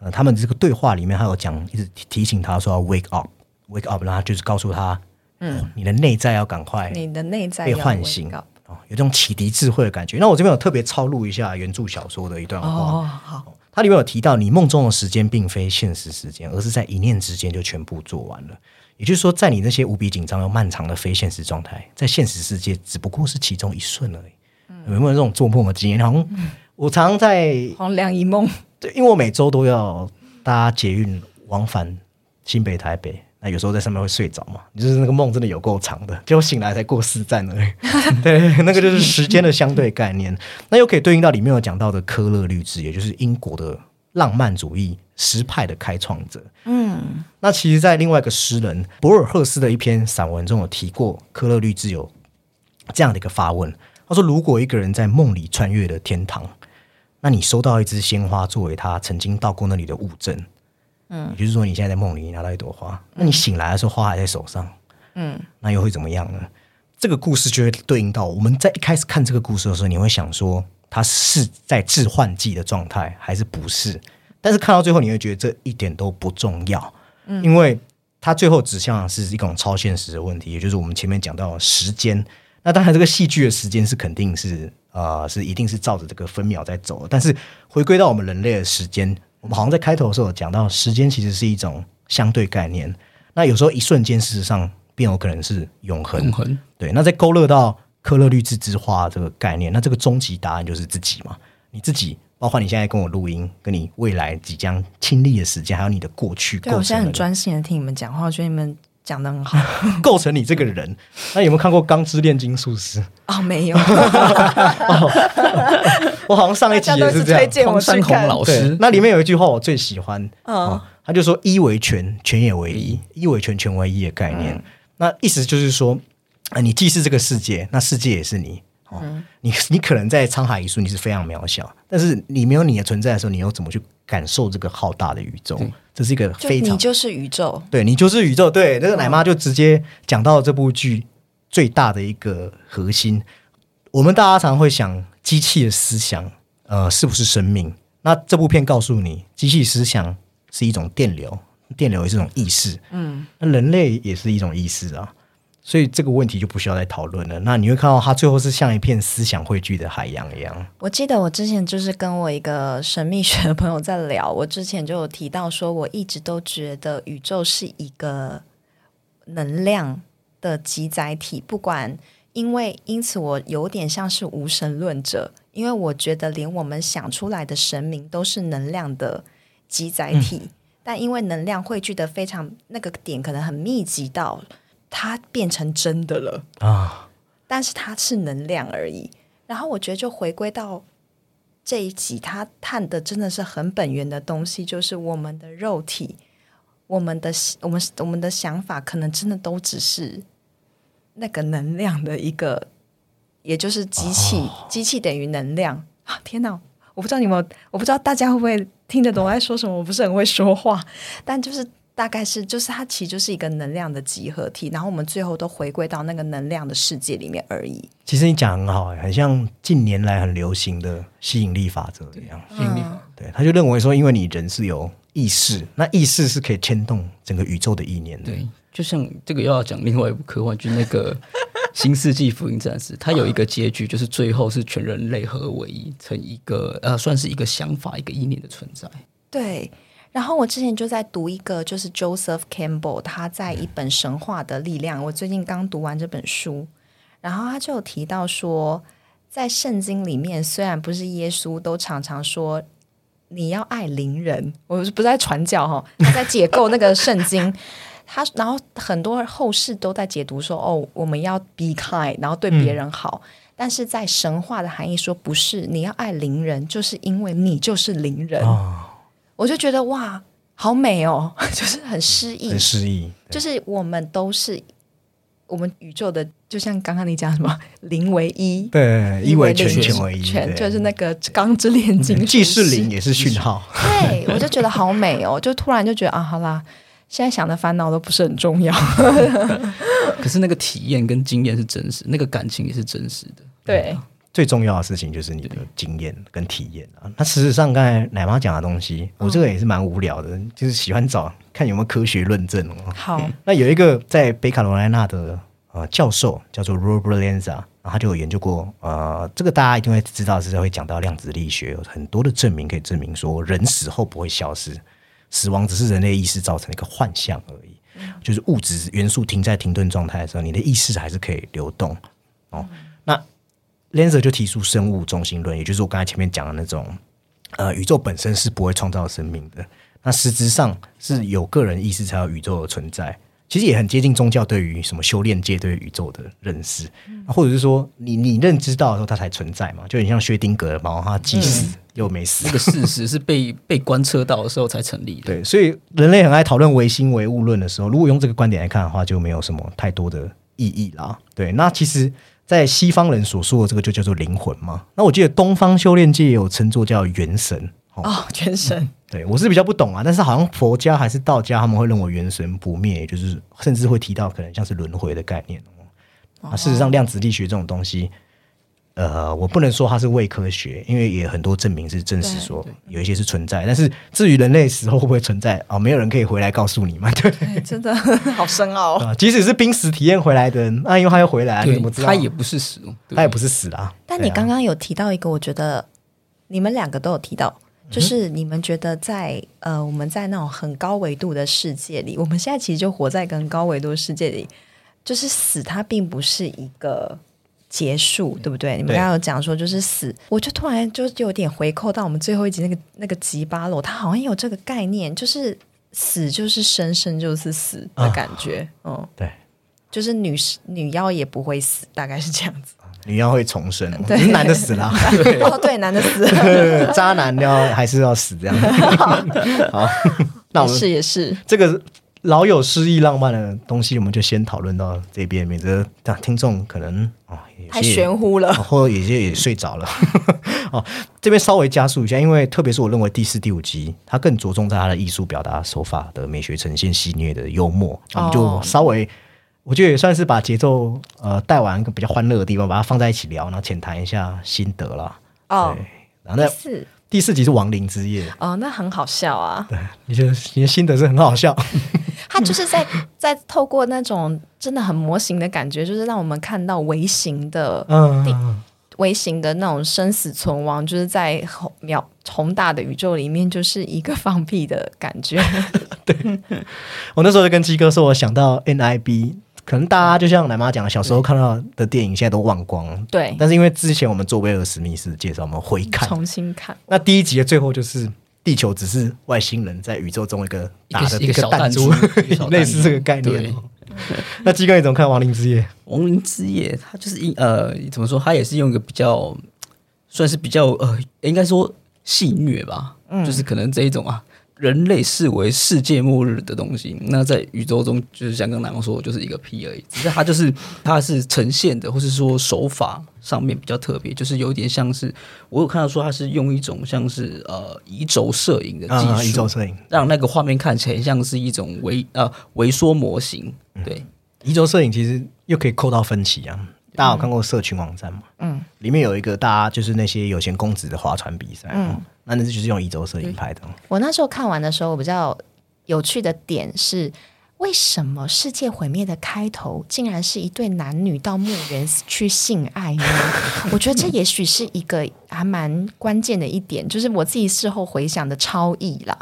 Speaker 1: 呃，他们这个对话里面，他有讲，一直提提醒他说要 wake up，wake up，然后就是告诉他，嗯，你的内在要赶快
Speaker 3: 你的内在
Speaker 1: 被
Speaker 3: 要
Speaker 1: 唤醒哦，有这种启迪智慧的感觉。那我这边有特别抄录一下原著小说的一段话，
Speaker 3: 哦，好，
Speaker 1: 它里面有提到，你梦中的时间并非现实时间，而是在一念之间就全部做完了。也就是说，在你那些无比紧张又漫长的非现实状态，在现实世界只不过是其中一瞬而已。有没有这种做梦的经验？好像我常常在
Speaker 3: 黄粱一梦。
Speaker 1: 对，因为我每周都要搭捷运往返新北、台北，那有时候在上面会睡着嘛，就是那个梦真的有够长的，结果醒来才过四站而已。对，那个就是时间的相对概念。那又可以对应到里面有讲到的科勒律制，也就是英国的浪漫主义诗派的开创者。
Speaker 3: 嗯，
Speaker 1: 那其实，在另外一个诗人博尔赫斯的一篇散文中有提过，科勒律制有这样的一个发问。他说：“如果一个人在梦里穿越了天堂，那你收到一支鲜花作为他曾经到过那里的物证，嗯，也就是说你现在在梦里拿到一朵花，那你醒来的时候花还在手上，
Speaker 3: 嗯，
Speaker 1: 那又会怎么样呢？这个故事就会对应到我们在一开始看这个故事的时候，你会想说他是在致幻剂的状态还是不是？但是看到最后，你会觉得这一点都不重要，嗯，因为它最后指向的是一种超现实的问题，也就是我们前面讲到的时间。那当然，这个戏剧的时间是肯定是呃是一定是照着这个分秒在走的，但是回归到我们人类的时间，我们好像在开头的时候有讲到，时间其实是一种相对概念。那有时候一瞬间，事实上便有可能是永恒。
Speaker 2: 永恒，
Speaker 1: 对，那在勾勒到科勒律制之花这个概念，那这个终极答案就是自己嘛，你自己。包括你现在跟我录音，跟你未来即将亲历的时间，还有你的过去，
Speaker 3: 对，我现在很专心的听你们讲话，我觉得你们讲的很好。
Speaker 1: 构成你这个人。那有没有看过《钢之炼金术师》？
Speaker 3: 哦，没有，
Speaker 1: 我好像上一集也是这样。
Speaker 3: 推荐我
Speaker 2: 黄山
Speaker 3: 去看。
Speaker 2: 老
Speaker 1: 对
Speaker 2: 师，
Speaker 1: 那里面有一句话我最喜欢，
Speaker 3: 嗯
Speaker 1: 哦，他就说“一为全，全也为一；一为全，全为一”的概念。那意思就是说，啊，你既是这个世界，那世界也是你。哦，你你可能在沧海一粟，你是非常渺小，但是你没有你的存在的时候，你又怎么去感受这个浩大的宇宙？这是一个非常
Speaker 3: 你就是宇宙，
Speaker 1: 对你就是宇宙。对，那个奶妈就直接讲到这部剧最大的一个核心。我们大家常会想，机器的思想，呃，是不是生命？那这部片告诉你，机器思想是一种电流，电流也是一种意识。嗯，那人类也是一种意识啊。所以这个问题就不需要再讨论了。那你会看到它最后是像一片思想汇聚的海洋一样。
Speaker 3: 我记得我之前就是跟我一个神秘学的朋友在聊，我之前就有提到说，我一直都觉得宇宙是一个能量的集载体，不管因为因此我有点像是无神论者，因为我觉得连我们想出来的神明都是能量的集载体，但因为能量汇聚的非常那个点可能很密集到它变成真的了。
Speaker 1: 啊，
Speaker 3: 但是它是能量而已。然后我觉得就回归到这一集，他探的真的是很本源的东西，就是我们的肉体，我们的我们我们的想法，可能真的都只是那个能量的一个也就是机器，机器等于能量啊！天哪，我不知道你们，我不知道大家会不会听得懂我在说什么。我不是很会说话，但就是大概是，就是它其实就是一个能量的集合体，然后我们最后都回归到那个能量的世界里面而已。
Speaker 1: 其实你讲很好，很像近年来很流行的吸引力法则一样。
Speaker 2: 吸引力，
Speaker 1: 对，他就认为说，因为你人是有意识，那意识是可以牵动整个宇宙的意念的。
Speaker 2: 对，就像这个又要讲另外一部科幻剧，那个。新世纪福音战士，它有一个结局，就是最后是全人类合为一，成一个呃，算是一个想法、一个意念的存在。
Speaker 3: 对。然后我之前就在读一个，就是 Joseph Campbell 他在一本神话的力量，我最近刚读完这本书，然后他就有提到说，在圣经里面，虽然不是耶稣都常常说你要爱邻人，我是不在传教哈，他在解构那个圣经。他然后很多后世都在解读说，哦，我们要 be kind，然后对别人好。但是在神话的含义说，不是你要爱邻人，就是因为你就是邻人。我就觉得哇，好美哦，就是很诗意，
Speaker 1: 很诗意。
Speaker 3: 就是我们都是我们宇宙的，就像刚刚你讲什么零为一，
Speaker 1: 对，一为全，全为一，
Speaker 3: 全就是那个钢之炼金，
Speaker 1: 既是零也是讯号。
Speaker 3: 对，我就觉得好美哦，就突然就觉得啊，好啦。现在想的烦恼都不是很重要，
Speaker 2: 可是那个体验跟经验是真实，那个感情也是真实的。
Speaker 3: 对，
Speaker 1: 最重要的事情就是你的经验跟体验啊。那事实上，刚才奶妈讲的东西，我这个也是蛮无聊的，就是喜欢找看有没有科学论证。
Speaker 3: 好，
Speaker 1: 那有一个在北卡罗来纳的呃教授叫做 Robert Lanza，他就有研究过呃，这个大家一定会知道，是会讲到量子力学，有很多的证明可以证明说人死后不会消失。死亡只是人类意识造成的一个幻象而已，就是物质元素停在停顿状态的时候，你的意识还是可以流动。哦，那 l a n z e r 就提出生物中心论，也就是我刚才前面讲的那种，呃，宇宙本身是不会创造生命的，那实质上是有个人意识才有宇宙的存在。其实也很接近宗教对于什么修炼界对宇宙的认识，或者是说你你认知到的时候它才存在嘛，就很像薛丁格的猫，它既死又没死。
Speaker 2: 那个事实是被 被观测到的时候才成立的。
Speaker 1: 对，所以人类很爱讨论唯心唯物论的时候，如果用这个观点来看的话，就没有什么太多的意义啦。对，那其实，在西方人所说的这个就叫做灵魂嘛。那我记得东方修炼界也有称作叫元神。
Speaker 3: 哦，元神。
Speaker 1: 对，我是比较不懂啊，但是好像佛家还是道家，他们会认为元神不灭，就是甚至会提到可能像是轮回的概念哦。啊，事实上，量子力学这种东西，呃，我不能说它是伪科学，因为也很多证明是证实说有一些是存在。但是至于人类死后会不会存在啊，没有人可以回来告诉你嘛。对，
Speaker 3: 真的 好深奥
Speaker 1: 啊！即使是濒死体验回来的，那因为他又回来，你怎么知道？
Speaker 2: 他也不是死，
Speaker 1: 他也不是死啊。
Speaker 3: 但你刚刚有提到一个，我觉得你们两个都有提到。就是你们觉得在呃，我们在那种很高维度的世界里，我们现在其实就活在跟高维度的世界里。就是死，它并不是一个结束，对不对？你们刚刚有讲说，就是死，我就突然就有点回扣到我们最后一集那个那个吉巴罗，他好像有这个概念，就是死就是生，生就是死的感觉。嗯，
Speaker 1: 对，
Speaker 3: 就是女女妖也不会死，大概是这样子。
Speaker 1: 女妖会重生，男的死了。
Speaker 3: 哦，对，男的死了，
Speaker 1: 渣男要还是要死这样。好，那我们
Speaker 3: 是也是
Speaker 1: 这个老有诗意浪漫的东西，我们就先讨论到这边，免得听众可能啊
Speaker 3: 太玄乎了，
Speaker 1: 或者有些也睡着了。哦，这边稍微加速一下，因为特别是我认为第四、第五集，它更着重在它的艺术表达手法的美学呈现、戏谑的幽默，我们就稍微。我觉得也算是把节奏呃带完一个比较欢乐的地方，把它放在一起聊，然后浅谈一下心得了。哦，然后那
Speaker 3: 四
Speaker 1: 第四集是亡灵之夜。
Speaker 3: 哦，那很好笑啊。
Speaker 1: 对，你觉得你的心得是很好笑。
Speaker 3: 他就是在在透过那种真的很模型的感觉，就是让我们看到微型的嗯微型的那种生死存亡，就是在宏渺宏大的宇宙里面，就是一个放屁的感觉。
Speaker 1: 对，我那时候就跟鸡哥说，我想到 NIB。可能大家就像奶妈讲，小时候看到的电影现在都忘光了。
Speaker 3: 对，
Speaker 1: 但是因为之前我们做威尔史密斯介绍，我们回看、
Speaker 3: 重新看。
Speaker 1: 那第一集的最后就是地球只是外星人在宇宙中一个打的
Speaker 2: 一个弹珠，
Speaker 1: 类似这个概念。那鸡哥你怎么看《亡灵之夜》？
Speaker 2: 《亡灵之夜》它就是一呃，怎么说？它也是用一个比较算是比较呃，应该说戏虐吧，就是可能这一种啊。人类视为世界末日的东西，那在宇宙中就是像刚刚南说，就是一个 P 而已。只是它就是它是呈现的，或是说手法上面比较特别，就是有点像是我有看到说它是用一种像是呃移轴摄影的技术，
Speaker 1: 移轴摄影
Speaker 2: 让那个画面看起来像是一种微呃微缩模型。对，
Speaker 1: 移轴摄影其实又可以扣到分歧啊。大家有看过社群网站吗？嗯，里面有一个大家就是那些有钱公子的划船比赛，嗯，那那就是用移轴摄影拍的。
Speaker 3: 我那时候看完的时候，我比较有趣的点是，为什么世界毁灭的开头竟然是一对男女到墓园去性爱呢？我觉得这也许是一个还蛮关键的一点，就是我自己事后回想的超意啦。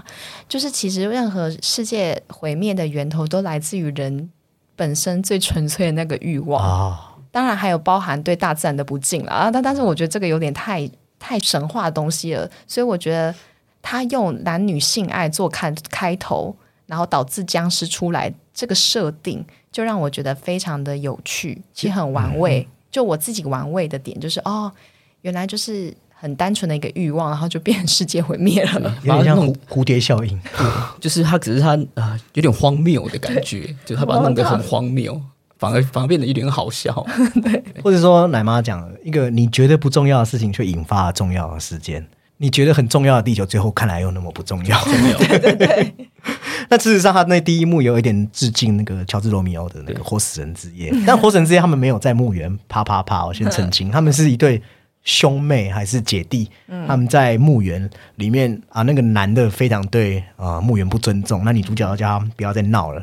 Speaker 3: 就是其实任何世界毁灭的源头都来自于人本身最纯粹的那个欲望啊。当然还有包含对大自然的不敬了啊！但但是我觉得这个有点太太神话的东西了，所以我觉得他用男女性爱做开开头，然后导致僵尸出来这个设定，就让我觉得非常的有趣，其实很玩味。就我自己玩味的点就是哦，原来就是很单纯的一个欲望，然后就变成世界毁灭了，
Speaker 1: 有点像蝴蝴蝶效应，
Speaker 2: 就是他只是他啊有点荒谬的感觉，就他把它弄得很荒谬。反而反而变得有点好笑，
Speaker 3: 对，
Speaker 1: 或者说奶妈讲一个你觉得不重要的事情，却引发了重要的事件；你觉得很重要的地球，最后看来又那么不重要。
Speaker 3: 对 对对。
Speaker 1: 那事实上，他那第一幕有一点致敬那个乔治罗密欧的那个活死人之夜，但活死人之夜他们没有在墓园啪啪啪，我先澄清，他们是一对。兄妹还是姐弟，他们在墓园里面啊，那个男的非常对啊墓园不尊重，那女主角要叫他不要再闹了，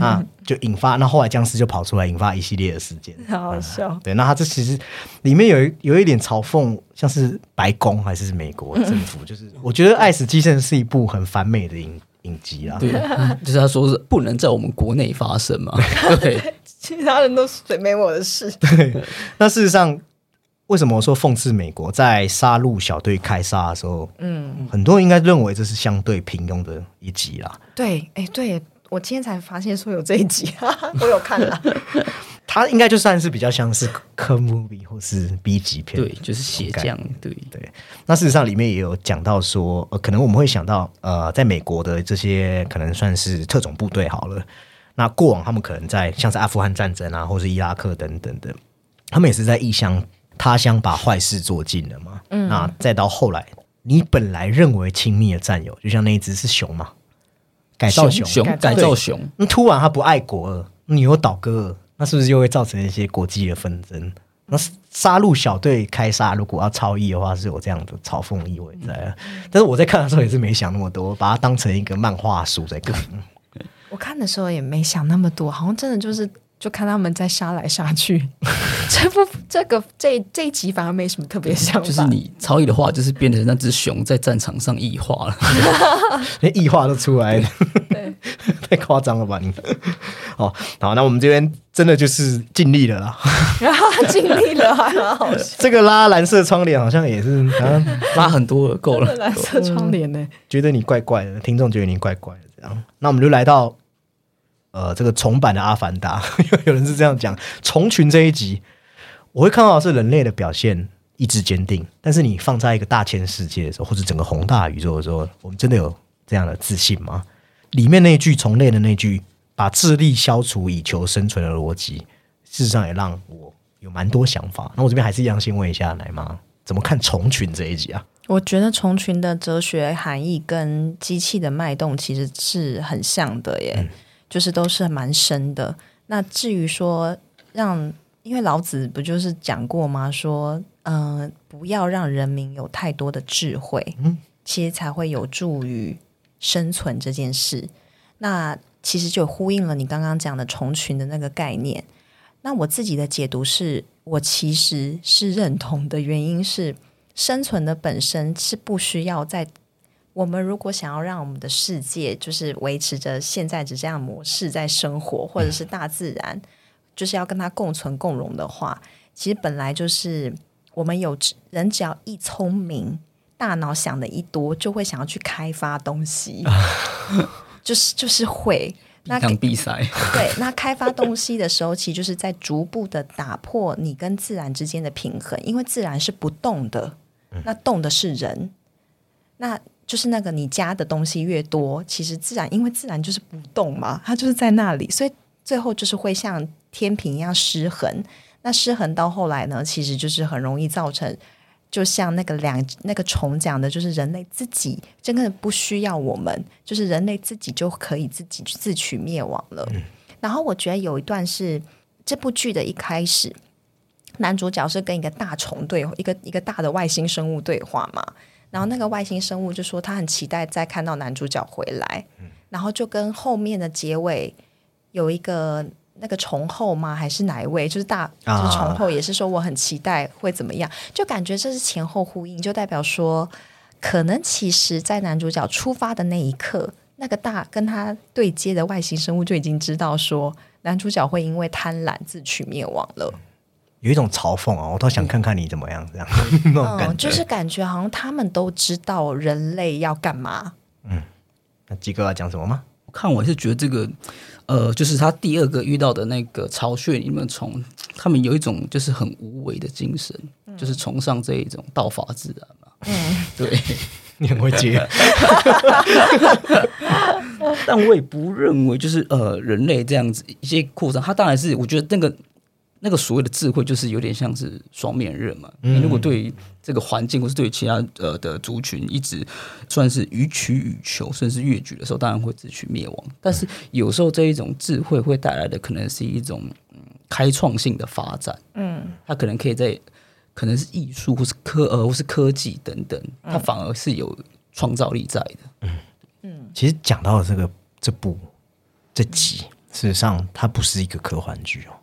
Speaker 1: 啊，就引发那后来僵尸就跑出来，引发一系列的事件，
Speaker 3: 好好笑。
Speaker 1: 对，那他这其实里面有有一点嘲讽，像是白宫还是美国政府，就是我觉得《爱死机器人》是一部很反美的影影集啊，
Speaker 2: 对，就是他说是不能在我们国内发生嘛，对，
Speaker 3: 其他人都是没我的事，
Speaker 1: 对，那事实上。为什么我说讽刺美国在杀戮小队开杀的时候，嗯，很多人应该认为这是相对平庸的一集啦。
Speaker 3: 对，哎，对我今天才发现说有这一集，哈 哈我有看了。
Speaker 1: 它应该就算是比较像是科 movie 或是 B 级片，
Speaker 2: 对，就是写降，对
Speaker 1: 对。那事实上里面也有讲到说，呃，可能我们会想到，呃，在美国的这些可能算是特种部队好了。那过往他们可能在像是阿富汗战争啊，或是伊拉克等等的，他们也是在异乡。他乡把坏事做尽了嘛？嗯，那再到后来，你本来认为亲密的战友，就像那一只是熊嘛，改造熊，
Speaker 2: 改造熊，
Speaker 1: 那突然他不爱国了，你又倒戈了，那是不是就会造成一些国际的纷争？那杀戮小队开杀，如果要超意的话，是有这样的嘲讽意味在。但是我在看的时候也是没想那么多，把它当成一个漫画书在看。
Speaker 3: 我看的时候也没想那么多，好像真的就是。就看他们在杀来杀去，这部这个这这一集反而没什么特别想法。
Speaker 2: 就是你超异的话，就是变成那只熊在战场上异化了，
Speaker 1: 连异化都出来了，太夸张了吧你？哦，好，那我们这边真的就是尽力了啦，
Speaker 3: 尽力了，还蛮好笑。
Speaker 1: 这个拉蓝色窗帘好像也是
Speaker 2: 拉很多了，够了。
Speaker 3: 蓝色窗帘呢？
Speaker 1: 觉得你怪怪的，听众觉得你怪怪的，这样，那我们就来到。呃，这个重版的《阿凡达》，有人是这样讲：虫群这一集，我会看到是人类的表现意志坚定，但是你放在一个大千世界的时候，或者整个宏大宇宙的时候，我们真的有这样的自信吗？里面那句虫类的那句“把智力消除以求生存”的逻辑，事实上也让我有蛮多想法。那我这边还是一样，先问一下奶妈，怎么看虫群这一集啊？
Speaker 3: 我觉得虫群的哲学含义跟机器的脉动其实是很像的耶。就是都是蛮深的。那至于说让，因为老子不就是讲过吗？说，嗯，不要让人民有太多的智慧，嗯，其实才会有助于生存这件事。那其实就呼应了你刚刚讲的虫群的那个概念。那我自己的解读是，我其实是认同的原因是，生存的本身是不需要在。我们如果想要让我们的世界就是维持着现在只这样模式在生活，或者是大自然就是要跟它共存共荣的话，其实本来就是我们有人只要一聪明，大脑想的一多，就会想要去开发东西，就是就是会。
Speaker 2: 那比赛。
Speaker 3: 对那开发东西的时候，其实就是在逐步的打破你跟自然之间的平衡，因为自然是不动的，那动的是人，那。就是那个你加的东西越多，其实自然因为自然就是不动嘛，它就是在那里，所以最后就是会像天平一样失衡。那失衡到后来呢，其实就是很容易造成，就像那个两那个虫讲的，就是人类自己真的不需要我们，就是人类自己就可以自己自取灭亡了。然后我觉得有一段是这部剧的一开始，男主角是跟一个大虫对一个一个大的外星生物对话嘛。然后那个外星生物就说他很期待再看到男主角回来，然后就跟后面的结尾有一个那个虫后吗？还是哪一位？就是大就是虫后也是说我很期待会怎么样？就感觉这是前后呼应，就代表说可能其实，在男主角出发的那一刻，那个大跟他对接的外星生物就已经知道说男主角会因为贪婪自取灭亡了。
Speaker 1: 有一种嘲讽啊，我都想看看你怎么样，这样 那种感觉，
Speaker 3: 就是感觉好像他们都知道人类要干嘛。
Speaker 1: 嗯，那鸡哥要讲什么吗？
Speaker 2: 我看我是觉得这个，呃，就是他第二个遇到的那个巢穴里面虫，他们有一种就是很无为的精神，就是崇尚这一种道法自然嘛。嗯，对，
Speaker 1: 你很会接。
Speaker 2: 但我也不认为就是呃人类这样子一些扩张，他当然是我觉得那个。那个所谓的智慧，就是有点像是双面刃嘛。你如果对于这个环境，或是对于其他呃的族群，一直算是予取予求，甚至是越矩的时候，当然会自取灭亡。但是有时候这一种智慧会带来的，可能是一种开创性的发展。嗯，它可能可以在可能是艺术，或是科呃，或是科技等等，它反而是有创造力在的。
Speaker 1: 嗯嗯，其实讲到这个这部这集，事实上它不是一个科幻剧哦。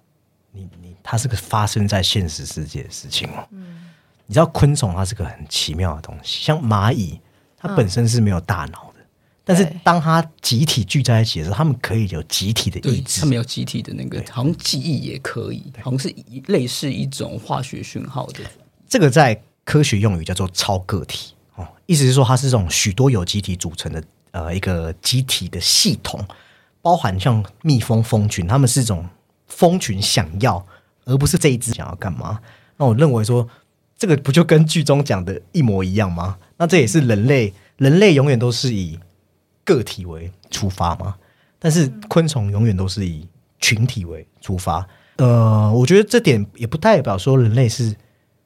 Speaker 1: 它是个发生在现实世界的事情哦。嗯，你知道昆虫它是个很奇妙的东西，像蚂蚁，它本身是没有大脑的，但是当它集体聚在一起的时候，它们可以有集体的意志，
Speaker 2: 它们有集体的那个，好像记忆也可以，好像是类似一种化学讯号的。
Speaker 1: 这个在科学用语叫做超个体哦，意思是说它是这种许多有机体组成的呃一个集体的系统，包含像蜜蜂蜂群，它们是种。蜂群想要，而不是这一只想要干嘛？那我认为说，这个不就跟剧中讲的一模一样吗？那这也是人类，人类永远都是以个体为出发吗？但是昆虫永远都是以群体为出发。呃，我觉得这点也不代表说人类是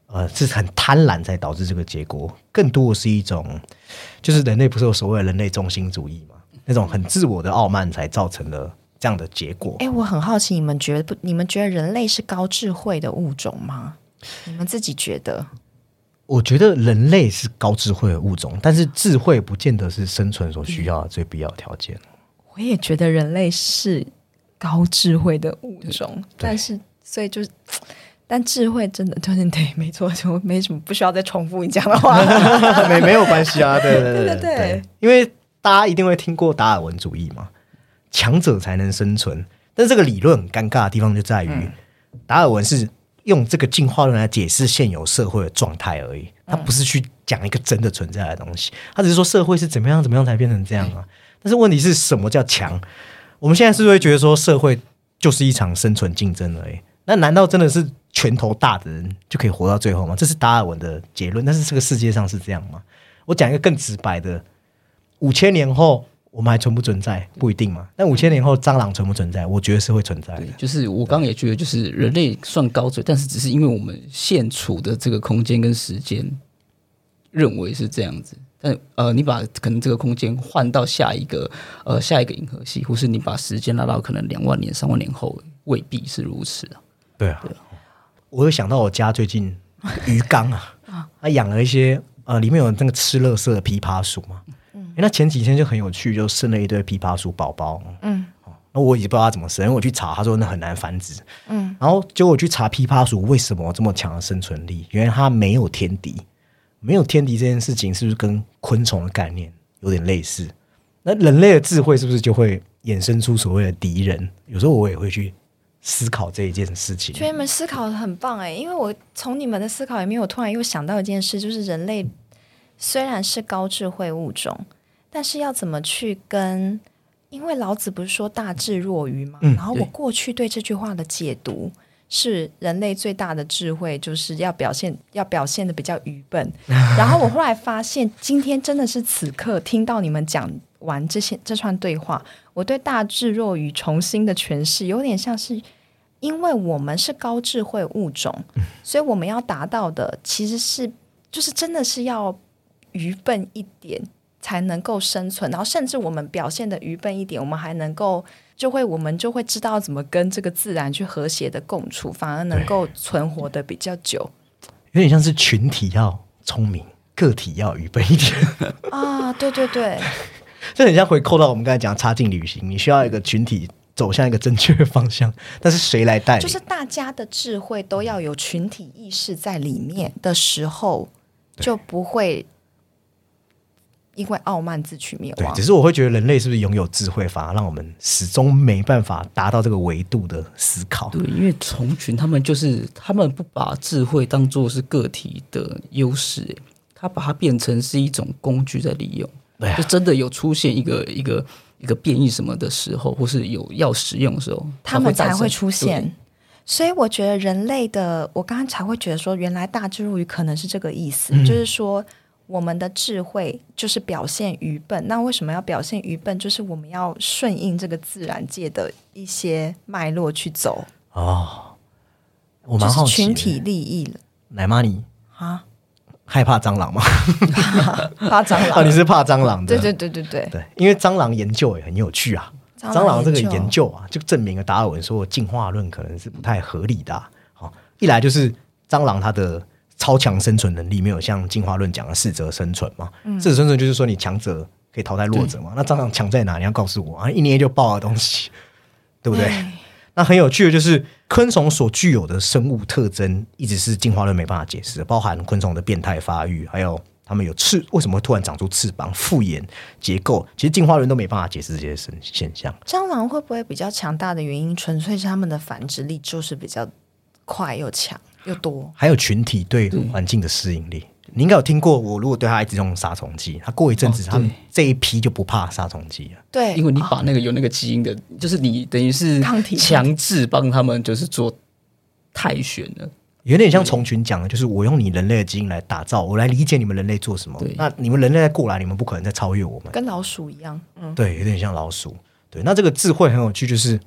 Speaker 1: 呃是很贪婪才导致这个结果，更多的是一种，就是人类不是有所谓的人类中心主义嘛？那种很自我的傲慢才造成了。这样的结果，
Speaker 3: 哎，我很好奇，你们觉得不？你们觉得人类是高智慧的物种吗？你们自己觉得？
Speaker 1: 我觉得人类是高智慧的物种，但是智慧不见得是生存所需要的最必要条件。
Speaker 3: 我也觉得人类是高智慧的物种，但是所以就是，但智慧真的对对 对，没错，就没什么不需要再重复你讲的话，
Speaker 1: 没没有关系啊，对对
Speaker 3: 对对对，
Speaker 1: 因为大家一定会听过达尔文主义嘛。强者才能生存，但这个理论很尴尬的地方就在于，达尔文是用这个进化论来解释现有社会的状态而已，他不是去讲一个真的存在的东西，他只是说社会是怎么样怎么样才变成这样啊。但是问题是什么叫强？我们现在是不是觉得说社会就是一场生存竞争而已？那难道真的是拳头大的人就可以活到最后吗？这是达尔文的结论，但是这个世界上是这样吗？我讲一个更直白的，五千年后。我们还存不存在不一定嘛，但五千年后蟑螂存不存在？我觉得是会存在的。
Speaker 2: 就是我刚刚也觉得，就是人类算高嘴，但是只是因为我们现处的这个空间跟时间认为是这样子。但呃，你把可能这个空间换到下一个呃下一个银河系，或是你把时间拉到可能两万年、三万年后，未必是如此啊。
Speaker 1: 对啊，我有想到我家最近鱼缸啊，啊养了一些呃，里面有那个吃乐色的枇杷鼠嘛。因为那前几天就很有趣，就生了一堆枇杷鼠宝宝。嗯，那我也不知道它怎么生，因为我去查，他说那很难繁殖。嗯，然后结果我去查枇杷鼠为什么这么强的生存力，原来它没有天敌。没有天敌这件事情，是不是跟昆虫的概念有点类似？那人类的智慧是不是就会衍生出所谓的敌人？有时候我也会去思考这一件事情。
Speaker 3: 觉得你们思考的很棒哎，因为我从你们的思考里面，我突然又想到一件事，就是人类虽然是高智慧物种。但是要怎么去跟？因为老子不是说大智若愚吗？然后我过去对这句话的解读是人类最大的智慧，就是要表现 要表现的比较愚笨。然后我后来发现，今天真的是此刻听到你们讲完这些这串对话，我对大智若愚重新的诠释，有点像是因为我们是高智慧物种，所以我们要达到的其实是就是真的是要愚笨一点才能够生存，然后甚至我们表现的愚笨一点，我们还能够。就会，我们就会知道怎么跟这个自然去和谐的共处，反而能够存活的比较久。
Speaker 1: 有点像是群体要聪明，个体要愚笨一点
Speaker 3: 啊！对对对，
Speaker 1: 这很像回扣到我们刚才讲插进旅行，你需要一个群体走向一个正确的方向，但是谁来带？
Speaker 3: 就是大家的智慧都要有群体意识在里面的时候，就不会。因为傲慢自取灭亡。
Speaker 1: 对，只是我会觉得人类是不是拥有智慧，反而让我们始终没办法达到这个维度的思考。
Speaker 2: 对，因为虫群他们就是他们不把智慧当做是个体的优势，他把它变成是一种工具在利用。
Speaker 1: 对，
Speaker 2: 就真的有出现一个一个一个变异什么的时候，或是有要使用的时候，
Speaker 3: 他们才会出现。所以我觉得人类的，我刚刚才会觉得说，原来大智若愚可能是这个意思，就是说。我们的智慧就是表现愚笨，那为什么要表现愚笨？就是我们要顺应这个自然界的一些脉络去走
Speaker 1: 哦。我蛮好
Speaker 3: 奇，群体利益了。
Speaker 1: 奶妈你
Speaker 3: 啊，
Speaker 1: 害怕蟑螂吗？
Speaker 3: 怕蟑螂？
Speaker 1: 你是怕蟑螂
Speaker 3: 的？对对对对对
Speaker 1: 对，因为蟑螂研究也很有趣啊。蟑螂这个研究啊，就证明了达尔文说进化论可能是不太合理的。好，一来就是蟑螂它的。超强生存能力没有像进化论讲的适者生存嘛？适者生存就是说你强者可以淘汰弱者嘛？那蟑螂强在哪？你要告诉我啊！一捏就爆的东西，对不对？那很有趣的就是昆虫所具有的生物特征，一直是进化论没办法解释，包含昆虫的变态发育，还有它们有翅为什么会突然长出翅膀、复眼结构，其实进化论都没办法解释这些现现象。
Speaker 3: 蟑螂会不会比较强大的原因，纯粹是它们的繁殖力就是比较快又强？又多，
Speaker 1: 还有群体对环境的适应力。你应该有听过，我如果对他一直用杀虫剂，他过一阵子，他们这一批就不怕杀虫剂了。
Speaker 3: 对，
Speaker 2: 因为你把那个有那个基因的，就是你等于是
Speaker 3: 抗体
Speaker 2: 强制帮他们，就是做泰选了，
Speaker 1: 有点像虫群讲的，就是我用你人类的基因来打造，我来理解你们人类做什么。那你们人类再过来，你们不可能再超越我们，
Speaker 3: 跟老鼠一样。
Speaker 1: 嗯，对，有点像老鼠。对，那这个智慧很有趣，就是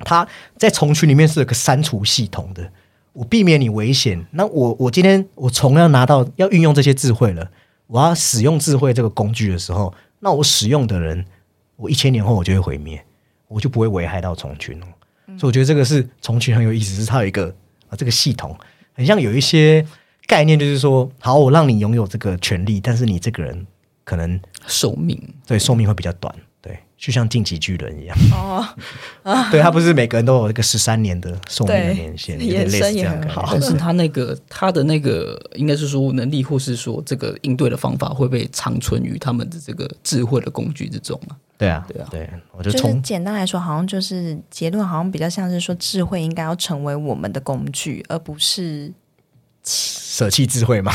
Speaker 1: 它在虫群里面是有个删除系统的。我避免你危险，那我我今天我从要拿到要运用这些智慧了，我要使用智慧这个工具的时候，那我使用的人，我一千年后我就会毁灭，我就不会危害到虫群了。所以我觉得这个是虫群很有意思，是它有一个啊这个系统，很像有一些概念，就是说，好，我让你拥有这个权利，但是你这个人可能
Speaker 2: 寿命
Speaker 1: 对寿命会比较短。就像晋级巨人一样哦，对他不是每个人都有一个十三年的寿命的年限，
Speaker 3: 延伸也很好。
Speaker 2: 但是他那个他的那个应该是说能力，或是说这个应对的方法会被长存于他们的这个智慧的工具之中啊。
Speaker 1: 对啊，
Speaker 2: 对啊，
Speaker 1: 对，我
Speaker 3: 就从简单来说，好像就是结论，好像比较像是说智慧应该要成为我们的工具，而不是
Speaker 1: 舍弃智慧嘛？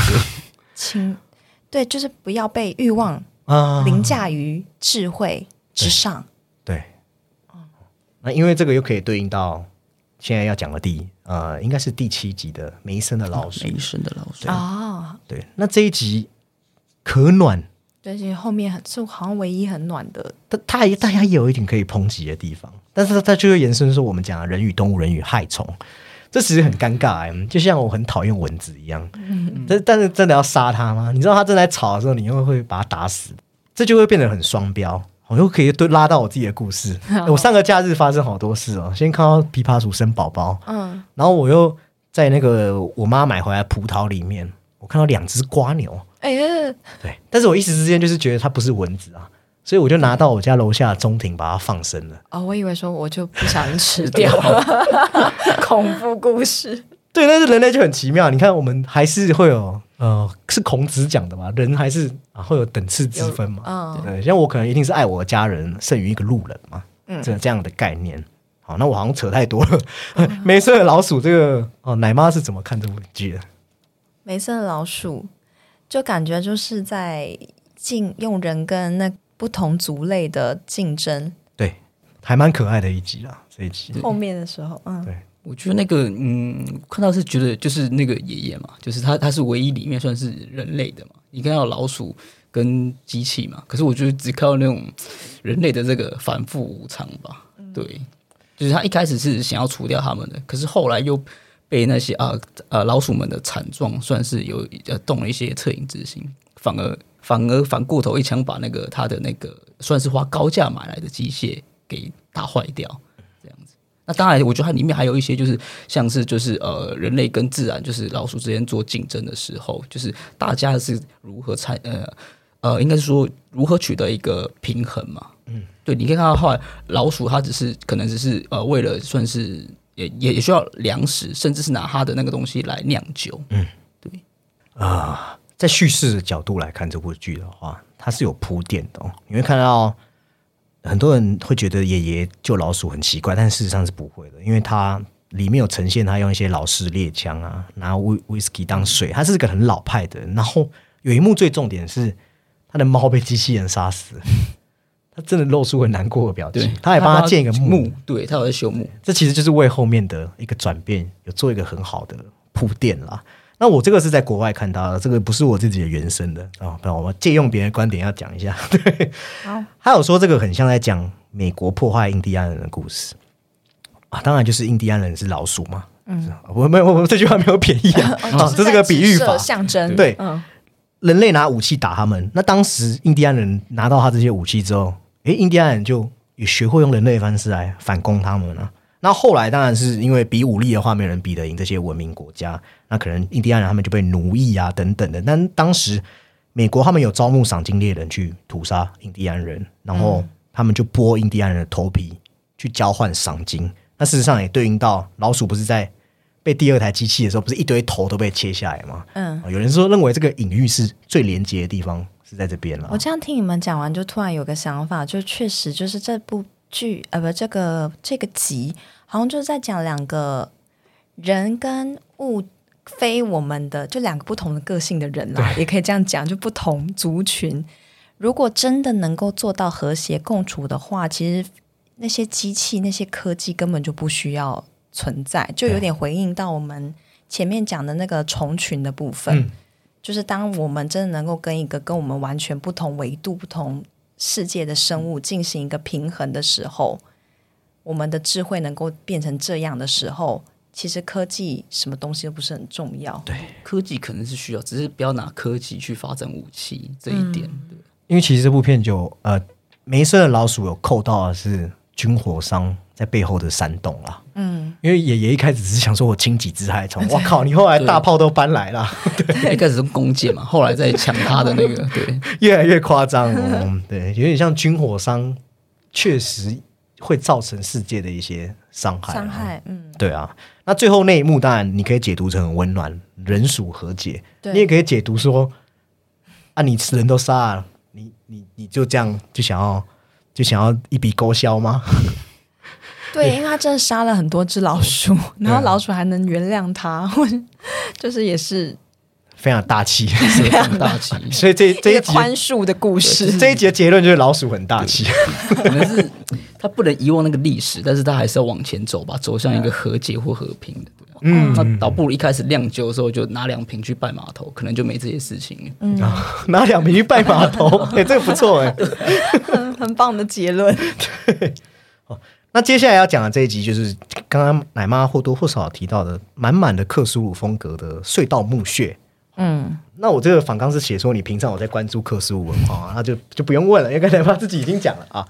Speaker 3: 亲对，就是不要被欲望啊凌驾于智慧。之上，
Speaker 1: 对，那因为这个又可以对应到现在要讲的第呃，应该是第七集的梅森的老鼠，
Speaker 2: 梅森的老鼠。
Speaker 3: 啊，
Speaker 1: 对，那这一集可暖，
Speaker 3: 对，其实后面很就好像唯一很暖的，
Speaker 1: 它它大家也有一点可以抨击的地方，但是它就会延伸说我们讲人与动物、人与害虫，这其实很尴尬哎，就像我很讨厌蚊子一样，嗯，但但是真的要杀它吗？你知道它正在吵的时候，你又会把它打死，这就会变得很双标。我又可以都拉到我自己的故事。我上个假日发生好多事哦，先看到琵琶鼠生宝宝，嗯，然后我又在那个我妈买回来葡萄里面，我看到两只瓜牛，哎呀，对，但是我一时之间就是觉得它不是蚊子啊，所以我就拿到我家楼下中庭把它放生了。
Speaker 3: 哦，我以为说我就不小心吃掉 了，恐怖故事。
Speaker 1: 对，但是人类就很奇妙，你看我们还是会有，呃，是孔子讲的嘛，人还是啊会有等次之分嘛，对，像我可能一定是爱我的家人胜于一个路人嘛，嗯，这这样的概念。好，那我好像扯太多了。没事的老鼠，这个哦，奶妈是怎么看这部剧的？
Speaker 3: 没事的老鼠，就感觉就是在竞用人跟那不同族类的竞争，
Speaker 1: 对，还蛮可爱的一集啦，这一集
Speaker 3: 后面的时候，嗯，
Speaker 1: 对。
Speaker 2: 我觉得那个，嗯，看到是觉得就是那个爷爷嘛，就是他，他是唯一里面算是人类的嘛。你看到老鼠跟机器嘛，可是我觉得只看到那种人类的这个反复无常吧。对，就是他一开始是想要除掉他们的，可是后来又被那些啊啊老鼠们的惨状，算是有呃动了一些恻隐之心，反而反而反过头一枪把那个他的那个算是花高价买来的机械给打坏掉。那当然，我觉得它里面还有一些，就是像是就是呃，人类跟自然，就是老鼠之间做竞争的时候，就是大家是如何参呃呃，应该是说如何取得一个平衡嘛。嗯，对，你可以看到后来老鼠它只是可能只是呃为了算是也也也需要粮食，甚至是拿它的那个东西来酿酒。嗯，对
Speaker 1: 啊，在叙事的角度来看这部剧的话，它是有铺垫的哦，你会看到。很多人会觉得爷爷救老鼠很奇怪，但事实上是不会的，因为他里面有呈现他用一些老式猎枪啊，拿威威士忌当水，他是个很老派的。然后有一幕最重点是他的猫被机器人杀死，他真的露出很难过的表情。他还帮他建一个墓，
Speaker 2: 对他有在修墓，
Speaker 1: 这其实就是为后面的一个转变有做一个很好的铺垫啦。那我这个是在国外看到的，这个不是我自己的原生的啊。那我们借用别人观点要讲一下。对，好，还有说这个很像在讲美国破坏印第安人的故事啊。当然就是印第安人是老鼠嘛。嗯，我没有，我这句话没有贬义啊。啊，这是个比喻法，
Speaker 3: 象征。
Speaker 1: 对，人类拿武器打他们，那当时印第安人拿到他这些武器之后，诶，印第安人就也学会用人类方式来反攻他们了。那后来当然是因为比武力的话，没人比得赢这些文明国家。那可能印第安人他们就被奴役啊等等的。但当时美国他们有招募赏金猎人去屠杀印第安人，然后他们就剥印第安人的头皮去交换赏金。那事实上也对应到老鼠不是在被第二台机器的时候，不是一堆头都被切下来吗？嗯，有人说认为这个隐喻是最连接的地方是在这边了。
Speaker 3: 我这样听你们讲完，就突然有个想法，就确实就是这部。剧呃不，这个这个集好像就是在讲两个人跟物非我们的，就两个不同的个性的人啦，也可以这样讲，就不同族群。如果真的能够做到和谐共处的话，其实那些机器、那些科技根本就不需要存在，就有点回应到我们前面讲的那个虫群的部分。就是当我们真的能够跟一个跟我们完全不同维度、不同。世界的生物进行一个平衡的时候，我们的智慧能够变成这样的时候，其实科技什么东西都不是很重要。
Speaker 2: 对，科技可能是需要，只是不要拿科技去发展武器这一点。对，
Speaker 1: 因为其实这部片就呃，梅森的老鼠有扣到的是军火商在背后的煽动啦。嗯，因为爷爷一开始只是想说我清几只害虫，我 靠，你后来大炮都搬来了。
Speaker 2: 对，一开始是弓箭嘛，后来再抢他的那个，对，
Speaker 1: 越来越夸张。对，有点像军火商，确实会造成世界的一些伤害。
Speaker 3: 伤害，嗯，
Speaker 1: 对啊。那最后那一幕，当然你可以解读成温暖，人鼠和解。你也可以解读说，啊，你人都杀了，你你你就这样就想要就想要一笔勾销吗？
Speaker 3: 对，因为他真的杀了很多只老鼠，然后老鼠还能原谅他，就是也是
Speaker 1: 非常大气，
Speaker 2: 非常大气。
Speaker 1: 所以这这一集
Speaker 3: 宽恕的故事，
Speaker 1: 这一集的结论就是老鼠很大气。
Speaker 2: 可能是他不能遗忘那个历史，但是他还是要往前走吧，走向一个和解或和平的。嗯，那倒不如一开始酿酒的时候就拿两瓶去拜码头，可能就没这些事情。嗯，
Speaker 1: 拿两瓶去拜码头，哎，这个不错哎，
Speaker 3: 很棒的结论。
Speaker 1: 对，哦。那接下来要讲的这一集，就是刚刚奶妈或多或少提到的，满满的克苏鲁风格的隧道墓穴。嗯，那我这个反刚是写说，你平常有在关注克苏鲁文化，那就就不用问了，因为奶妈自己已经讲了啊。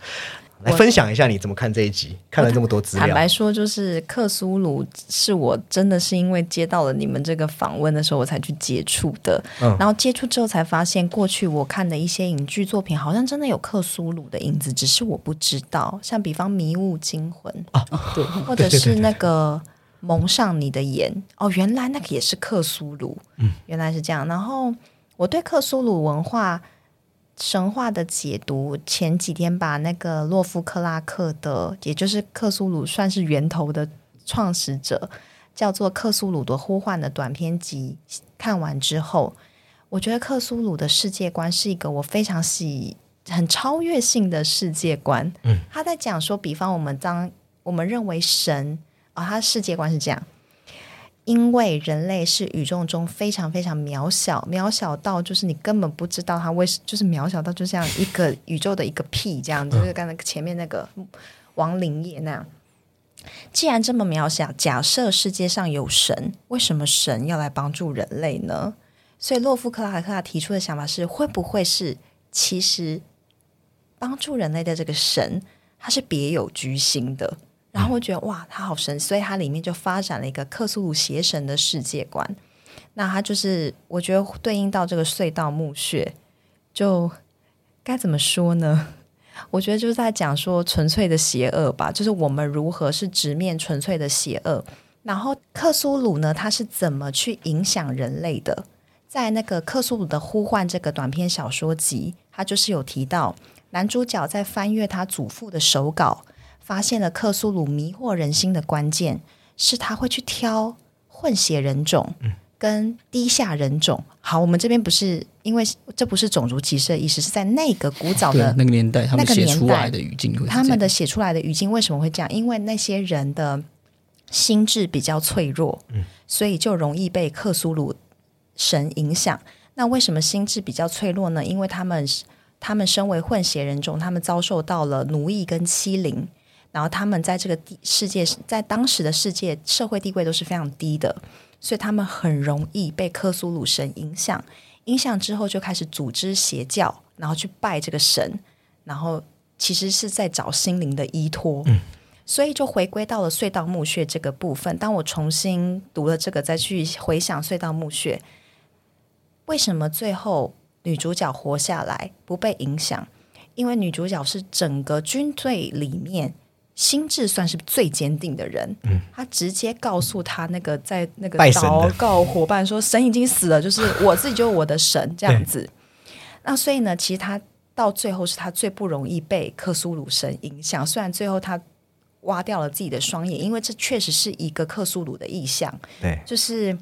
Speaker 1: 来分享一下你怎么看这一集？看了这么多资料，
Speaker 3: 坦白说，就是克苏鲁是我真的是因为接到了你们这个访问的时候，我才去接触的。嗯，然后接触之后才发现，过去我看的一些影剧作品，好像真的有克苏鲁的影子，只是我不知道。像比方《迷雾惊魂》啊，对，或者是那个《蒙上你的眼》哦，原来那个也是克苏鲁。嗯，原来是这样。然后我对克苏鲁文化。神话的解读，前几天把那个洛夫克拉克的，也就是克苏鲁算是源头的创始者，叫做《克苏鲁的呼唤》的短篇集看完之后，我觉得克苏鲁的世界观是一个我非常喜、很超越性的世界观。嗯，他在讲说，比方我们当我们认为神啊，他世界观是这样。因为人类是宇宙中非常非常渺小，渺小到就是你根本不知道它为，就是渺小到就像一个宇宙的一个屁这样，就是刚才前面那个亡灵叶那样。既然这么渺小，假设世界上有神，为什么神要来帮助人类呢？所以洛夫克拉克提出的想法是：会不会是其实帮助人类的这个神，他是别有居心的？然后我觉得哇，他好神，所以它里面就发展了一个克苏鲁邪神的世界观。那它就是我觉得对应到这个隧道墓穴，就该怎么说呢？我觉得就是在讲说纯粹的邪恶吧，就是我们如何是直面纯粹的邪恶。然后克苏鲁呢，他是怎么去影响人类的？在那个克苏鲁的呼唤这个短篇小说集，他就是有提到男主角在翻阅他祖父的手稿。发现了克苏鲁迷惑人心的关键是他会去挑混血人种跟低下人种。好，我们这边不是因为这不是种族歧视的意思，是在那个古早的
Speaker 2: 那个年代，他们写出来的语境，
Speaker 3: 他们的写出来的语境为什么会这样？因为那些人的心智比较脆弱，嗯，所以就容易被克苏鲁神影响。那为什么心智比较脆弱呢？因为他们他们身为混血人种，他们遭受到了奴役跟欺凌。然后他们在这个地世界，在当时的世界社会地位都是非常低的，所以他们很容易被克苏鲁神影响。影响之后就开始组织邪教，然后去拜这个神，然后其实是在找心灵的依托。嗯，所以就回归到了隧道墓穴这个部分。当我重新读了这个，再去回想隧道墓穴，为什么最后女主角活下来不被影响？因为女主角是整个军队里面。心智算是最坚定的人，他直接告诉他那个在那个祷告伙伴说：“神已经死了，就是我自己就是我的神这样子。”那所以呢，其实他到最后是他最不容易被克苏鲁神影响。虽然最后他挖掉了自己的双眼，因为这确实是一个克苏鲁的意象，
Speaker 1: 对，
Speaker 3: 就是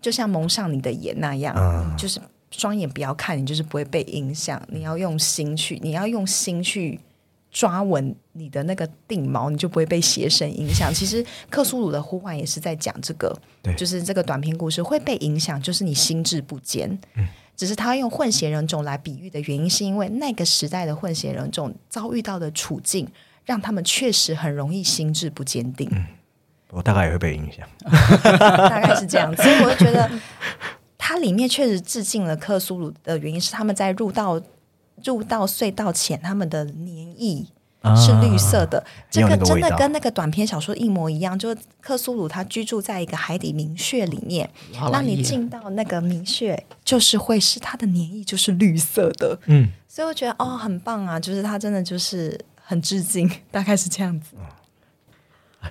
Speaker 3: 就像蒙上你的眼那样，就是双眼不要看，你就是不会被影响。你要用心去，你要用心去。抓稳你的那个定锚，你就不会被邪神影响。其实克苏鲁的呼唤也是在讲这个，就是这个短篇故事会被影响，就是你心智不坚。嗯，只是他用混血人种来比喻的原因，是因为那个时代的混血人种遭遇到的处境，让他们确实很容易心智不坚定。嗯，
Speaker 1: 我大概也会被影响，
Speaker 3: 大概是这样子。所以我就觉得，它里面确实致敬了克苏鲁的原因是他们在入到。入到隧道前，他们的粘液是绿色的，这个真的跟那个短篇小说一模一样。就是克苏鲁他居住在一个海底明穴里面，那你进到那个明穴，就是会是它的粘液就是绿色的。嗯，所以我觉得哦，很棒啊，就是他真的就是很致敬，大概是这样子。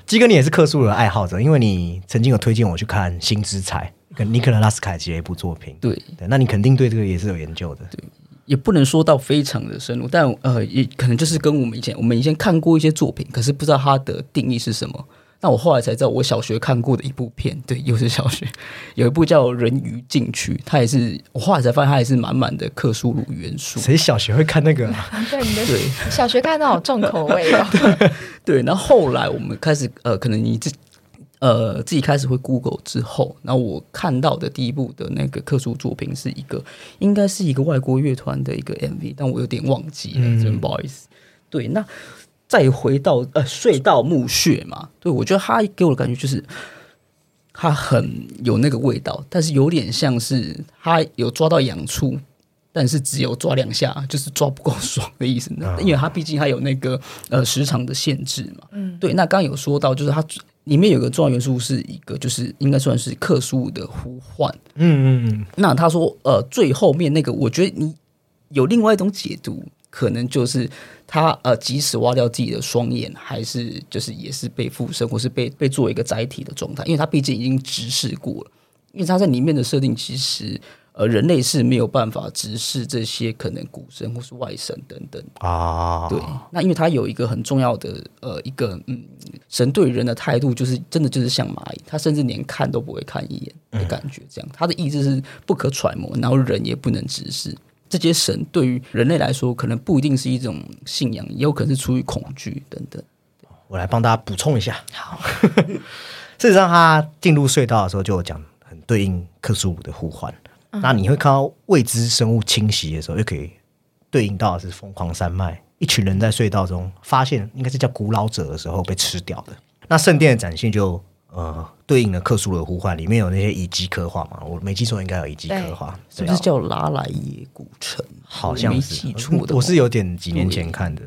Speaker 1: 基哥，你也是克苏鲁的爱好者，因为你曾经有推荐我去看《新之彩》跟 尼克拉斯凯奇的一部作品。
Speaker 2: 对
Speaker 1: 对，那你肯定对这个也是有研究的。
Speaker 2: 对。也不能说到非常的深入，但呃，也可能就是跟我们以前我们以前看过一些作品，可是不知道它的定义是什么。那我后来才知道，我小学看过的一部片，对，又是小学有一部叫《人鱼禁区》，它也是我后来才发现，它也是满满的克苏鲁元素。
Speaker 1: 谁小学会看那个？
Speaker 3: 对，对，小学看到好重口味哦。
Speaker 2: 对，然后后来我们开始呃，可能你自呃，自己开始会 Google 之后，然后我看到的第一部的那个特殊作品是一个，应该是一个外国乐团的一个 MV，但我有点忘记了，真不好意思。对，那再回到呃隧道墓穴嘛，对我觉得他给我的感觉就是，他很有那个味道，但是有点像是他有抓到痒处，但是只有抓两下，就是抓不够爽的意思。因为它毕竟还有那个呃时长的限制嘛。嗯，对。那刚刚有说到，就是它。里面有个重要元素是一个，就是应该算是克苏的呼唤。嗯嗯嗯。那他说，呃，最后面那个，我觉得你有另外一种解读，可能就是他呃，即使挖掉自己的双眼，还是就是也是被附身，或是被被作为一个载体的状态，因为他毕竟已经直视过了。因为他在里面的设定其实。呃，人类是没有办法直视这些可能古神或是外神等等啊。对，那因为它有一个很重要的呃一个嗯，神对人的态度就是真的就是像蚂蚁，他甚至连看都不会看一眼的感觉，这样他的意志是不可揣摩，然后人也不能直视。这些神对于人类来说，可能不一定是一种信仰，也有可能是出于恐惧等等。
Speaker 1: 我来帮大家补充一下。
Speaker 3: 好，
Speaker 1: 事实上，他进入隧道的时候就有讲很对应克苏鲁的呼唤。那你会看到未知生物侵袭的时候，又可以对应到的是疯狂山脉，一群人在隧道中发现应该是叫古老者的时候被吃掉的。那圣殿的展现就呃对应了克苏鲁的呼唤，里面有那些遗迹刻画嘛，我没记错应该有遗迹刻画，
Speaker 2: 是不是叫拉莱耶古城？
Speaker 1: 好像是我是有点几年前看的。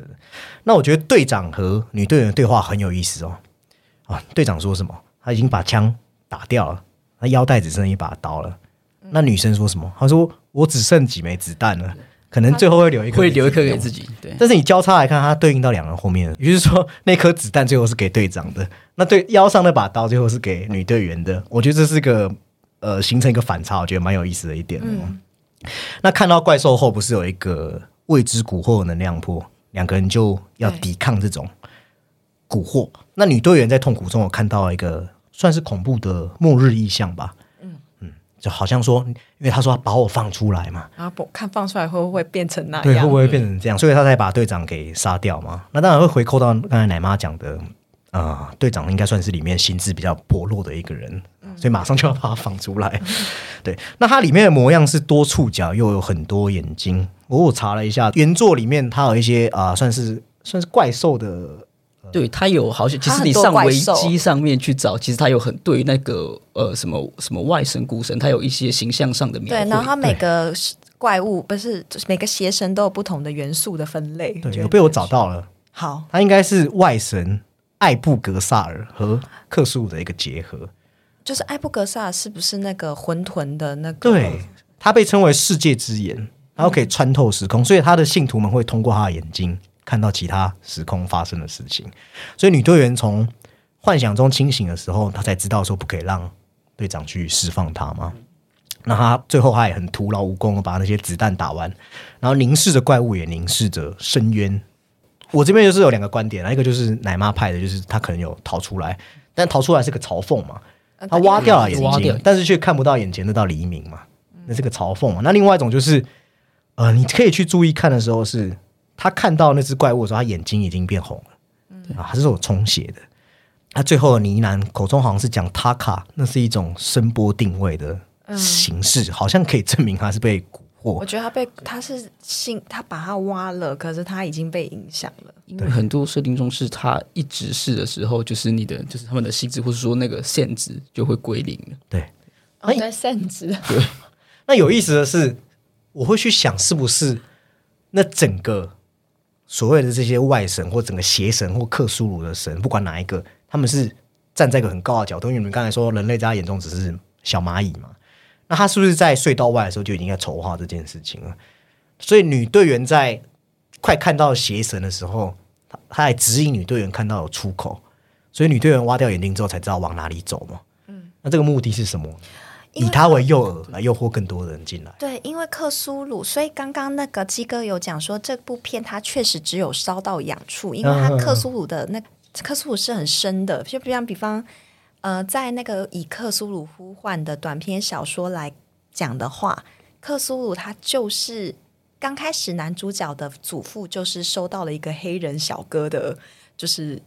Speaker 1: 那我觉得队长和女队员的对话很有意思哦。啊，队长说什么？他已经把枪打掉了，他腰带只剩一把刀了。那女生说什么？她说：“我只剩几枚子弹了，可能最后会留一颗，
Speaker 2: 会留一颗给自己。”对。
Speaker 1: 但是你交叉来看，它对应到两人后面，也就是说，那颗子弹最后是给队长的，那对腰上那把刀最后是给女队员的。我觉得这是个呃，形成一个反差，我觉得蛮有意思的一点。嗯。那看到怪兽后，不是有一个未知蛊惑能量波，两个人就要抵抗这种蛊惑。那女队员在痛苦中，我看到一个算是恐怖的末日意象吧。就好像说，因为他说把我放出来嘛，
Speaker 4: 然后不看放出来会不会变成那样？
Speaker 1: 对，会不会变成这样？所以他才把队长给杀掉嘛。那当然会回扣到刚才奶妈讲的，呃，队长应该算是里面心智比较薄弱的一个人，所以马上就要把他放出来。对，那它里面的模样是多触角，又有很多眼睛。我查了一下，原作里面它有一些啊，算是算是怪兽的。
Speaker 2: 对他有好像，其实你上维基上面去找，其实他有很对那个呃什么什么外神古神，他有一些形象上的描绘。
Speaker 4: 对，然后他每个怪物不是每个邪神都有不同的元素的分类。
Speaker 1: 对，有被我找到了。
Speaker 4: 好，
Speaker 1: 他应该是外神艾布格萨尔和克苏鲁的一个结合。
Speaker 4: 就是艾布格萨尔是不是那个混沌的那个？
Speaker 1: 对，他被称为世界之眼，然后可以穿透时空，所以他的信徒们会通过他的眼睛。看到其他时空发生的事情，所以女队员从幻想中清醒的时候，她才知道说不可以让队长去释放她嘛。那她最后她也很徒劳无功的把那些子弹打完，然后凝视着怪物，也凝视着深渊。我这边就是有两个观点，一个就是奶妈派的，就是她可能有逃出来，但逃出来是个嘲讽嘛，她挖掉了眼睛，但是却看不到眼前那道黎明嘛，那是个嘲讽嘛。那另外一种就是，呃，你可以去注意看的时候是。他看到那只怪物的时候，他眼睛已经变红了，啊，还是有充血的。他最后呢喃口中好像是讲塔卡，那是一种声波定位的形式，好像可以证明他是被蛊惑。
Speaker 4: 我觉得他被他是信，他把他挖了，可是他已经被影响了。
Speaker 2: 因为很多设定中是他一直是的时候，就是你的就是他们的心智，或者说那个限制就会归零了。
Speaker 1: 对，
Speaker 4: 对，限制。
Speaker 2: 对，
Speaker 1: 那有意思的是，我会去想是不是那整个。所谓的这些外神或整个邪神或克苏鲁的神，不管哪一个，他们是站在一个很高的角度。因为你们刚才说，人类在他眼中只是小蚂蚁嘛，那他是不是在隧道外的时候就已经在筹划这件事情了？所以女队员在快看到邪神的时候，他他还指引女队员看到有出口，所以女队员挖掉眼睛之后才知道往哪里走嘛。嗯，那这个目的是什么？以他为诱饵来诱惑更多人进来。
Speaker 3: 对，因为克苏鲁，所以刚刚那个鸡哥有讲说，这部片它确实只有烧到痒处，因为它克苏鲁的那克苏鲁是很深的。就比方比方，呃，在那个以克苏鲁呼唤的短篇小说来讲的话，克苏鲁他就是刚开始男主角的祖父就是收到了一个黑人小哥的，就是。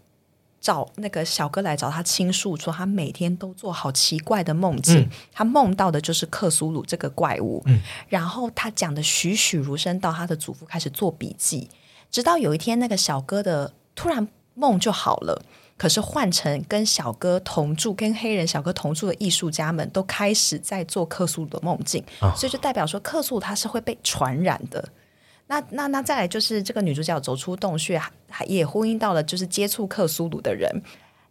Speaker 3: 找那个小哥来找他倾诉，说他每天都做好奇怪的梦境，他梦到的就是克苏鲁这个怪物。然后他讲的栩栩如生，到他的祖父开始做笔记，直到有一天那个小哥的突然梦就好了。可是换成跟小哥同住、跟黑人小哥同住的艺术家们都开始在做克苏鲁的梦境，所以就代表说克苏鲁他是会被传染的。那那那再来就是这个女主角走出洞穴，还也呼应到了就是接触克苏鲁的人，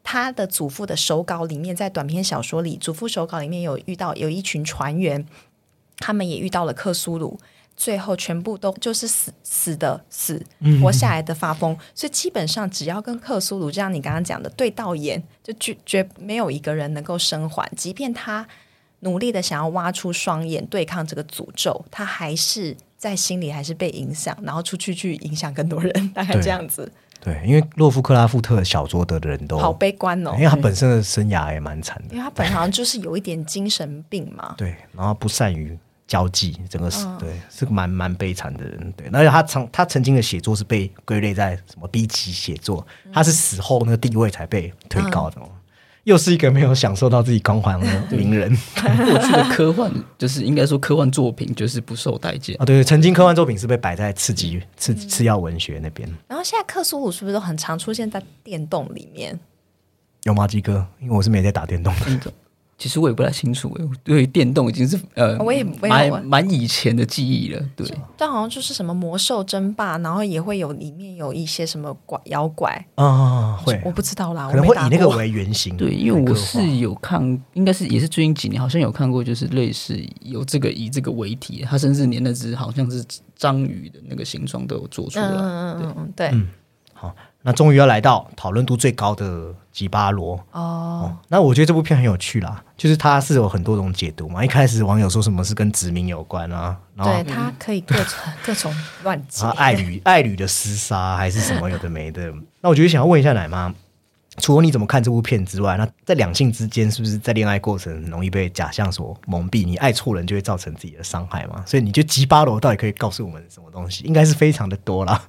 Speaker 3: 他的祖父的手稿里面，在短篇小说里，祖父手稿里面有遇到有一群船员，他们也遇到了克苏鲁，最后全部都就是死死的死，活下来的发疯，所以基本上只要跟克苏鲁，就像你刚刚讲的对到眼，就绝绝没有一个人能够生还，即便他努力的想要挖出双眼对抗这个诅咒，他还是。在心里还是被影响，然后出去去影响更多人，大概这样子。
Speaker 1: 对，因为洛夫克拉夫特小说的人都
Speaker 3: 好悲观哦，
Speaker 1: 因为他本身的生涯也蛮惨的。
Speaker 3: 因为他本来好像就是有一点精神病嘛。
Speaker 1: 对，然后不善于交际，整个是、对是个蛮蛮悲惨的人。对，而且他曾他曾经的写作是被归类在什么 B 级写作，他是死后那个地位才被推高的。哦又是一个没有享受到自己光环的名人
Speaker 2: 过去的科幻就是应该说科幻作品就是不受待见
Speaker 1: 啊！对，曾经科幻作品是被摆在次级次次要文学那边。
Speaker 3: 然后现在克苏鲁是不是都很常出现在电动里面？
Speaker 1: 有吗，鸡哥？因为我是没在打电动的。
Speaker 2: 其实我也不太清楚，对电动已经是呃，
Speaker 3: 我也
Speaker 2: 蛮蛮以前的记忆了。对，
Speaker 3: 但好像就是什么魔兽争霸，然后也会有里面有一些什么怪妖怪
Speaker 1: 啊，会
Speaker 3: 我不知道啦，
Speaker 1: 可能会以那个为原型。
Speaker 2: 对，因为我是有看，应该是也是最近几年好像有看过，就是类似有这个以这个为题，它甚至连那只好像是章鱼的那个形状都有做出来。
Speaker 3: 嗯嗯嗯，对。
Speaker 1: 好，那终于要来到讨论度最高的吉巴罗哦。那我觉得这部片很有趣啦，就是它是有很多种解读嘛。一开始网友说什么是跟殖民有关啊，然后
Speaker 3: 对它可以各种各种乱解，
Speaker 1: 爱侣爱侣的厮杀还是什么有的没的。那我觉得想要问一下奶妈，除了你怎么看这部片之外，那在两性之间是不是在恋爱过程容易被假象所蒙蔽？你爱错人就会造成自己的伤害嘛？所以你觉得吉巴罗到底可以告诉我们什么东西？应该是非常的多啦。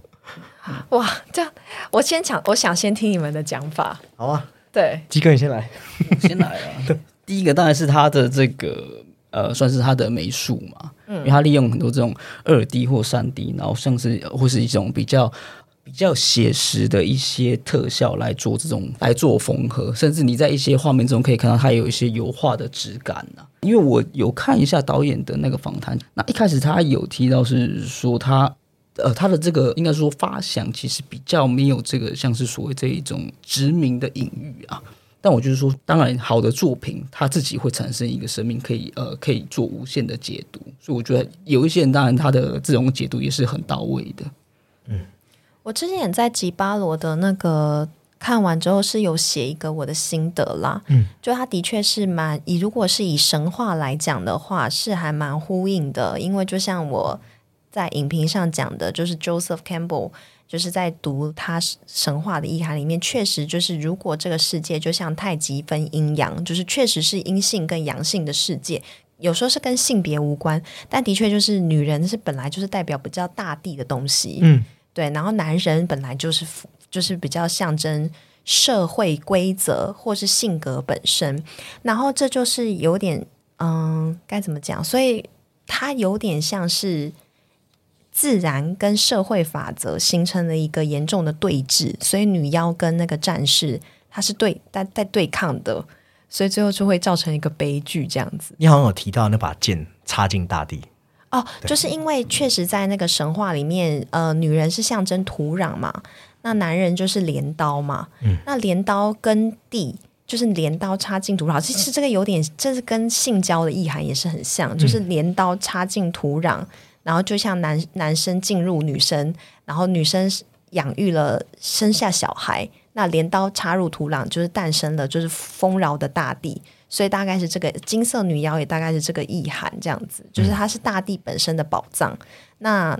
Speaker 3: 哇，这样我先讲，我想先听你们的讲法。
Speaker 1: 好啊，
Speaker 3: 对，
Speaker 1: 鸡哥你先来，
Speaker 2: 先来啊。第一个当然是他的这个呃，算是他的美术嘛，嗯，因为他利用很多这种二 D 或三 D，然后像是或是一种比较比较写实的一些特效来做这种来做缝合，甚至你在一些画面中可以看到它有一些油画的质感呐。因为我有看一下导演的那个访谈，那一开始他有提到是说他。呃，他的这个应该说发想其实比较没有这个像是所谓这一种殖民的隐喻啊。但我就是说，当然好的作品，它自己会产生一个生命，可以呃可以做无限的解读。所以我觉得有一些人，当然他的这种解读也是很到位的。
Speaker 3: 嗯，我之前也在吉巴罗的那个看完之后是有写一个我的心得啦。嗯，就他的确是蛮以如果是以神话来讲的话，是还蛮呼应的，因为就像我。在影评上讲的，就是 Joseph Campbell，就是在读他神话的意涵里面，确实就是如果这个世界就像太极分阴阳，就是确实是阴性跟阳性的世界，有时候是跟性别无关，但的确就是女人是本来就是代表比较大地的东西，嗯，对，然后男人本来就是就是比较象征社会规则或是性格本身，然后这就是有点嗯该怎么讲，所以它有点像是。自然跟社会法则形成了一个严重的对峙，所以女妖跟那个战士他是对在在对抗的，所以最后就会造成一个悲剧这样子。
Speaker 1: 你好像有提到那把剑插进大地
Speaker 3: 哦，就是因为确实在那个神话里面，呃，女人是象征土壤嘛，那男人就是镰刀嘛，嗯，那镰刀跟地就是镰刀插进土壤，其实这个有点，这是跟性交的意涵也是很像，就是镰刀插进土壤。然后就像男男生进入女生，然后女生养育了生下小孩，那镰刀插入土壤就是诞生了，就是丰饶的大地。所以大概是这个金色女妖也大概是这个意涵，这样子就是它是大地本身的宝藏。那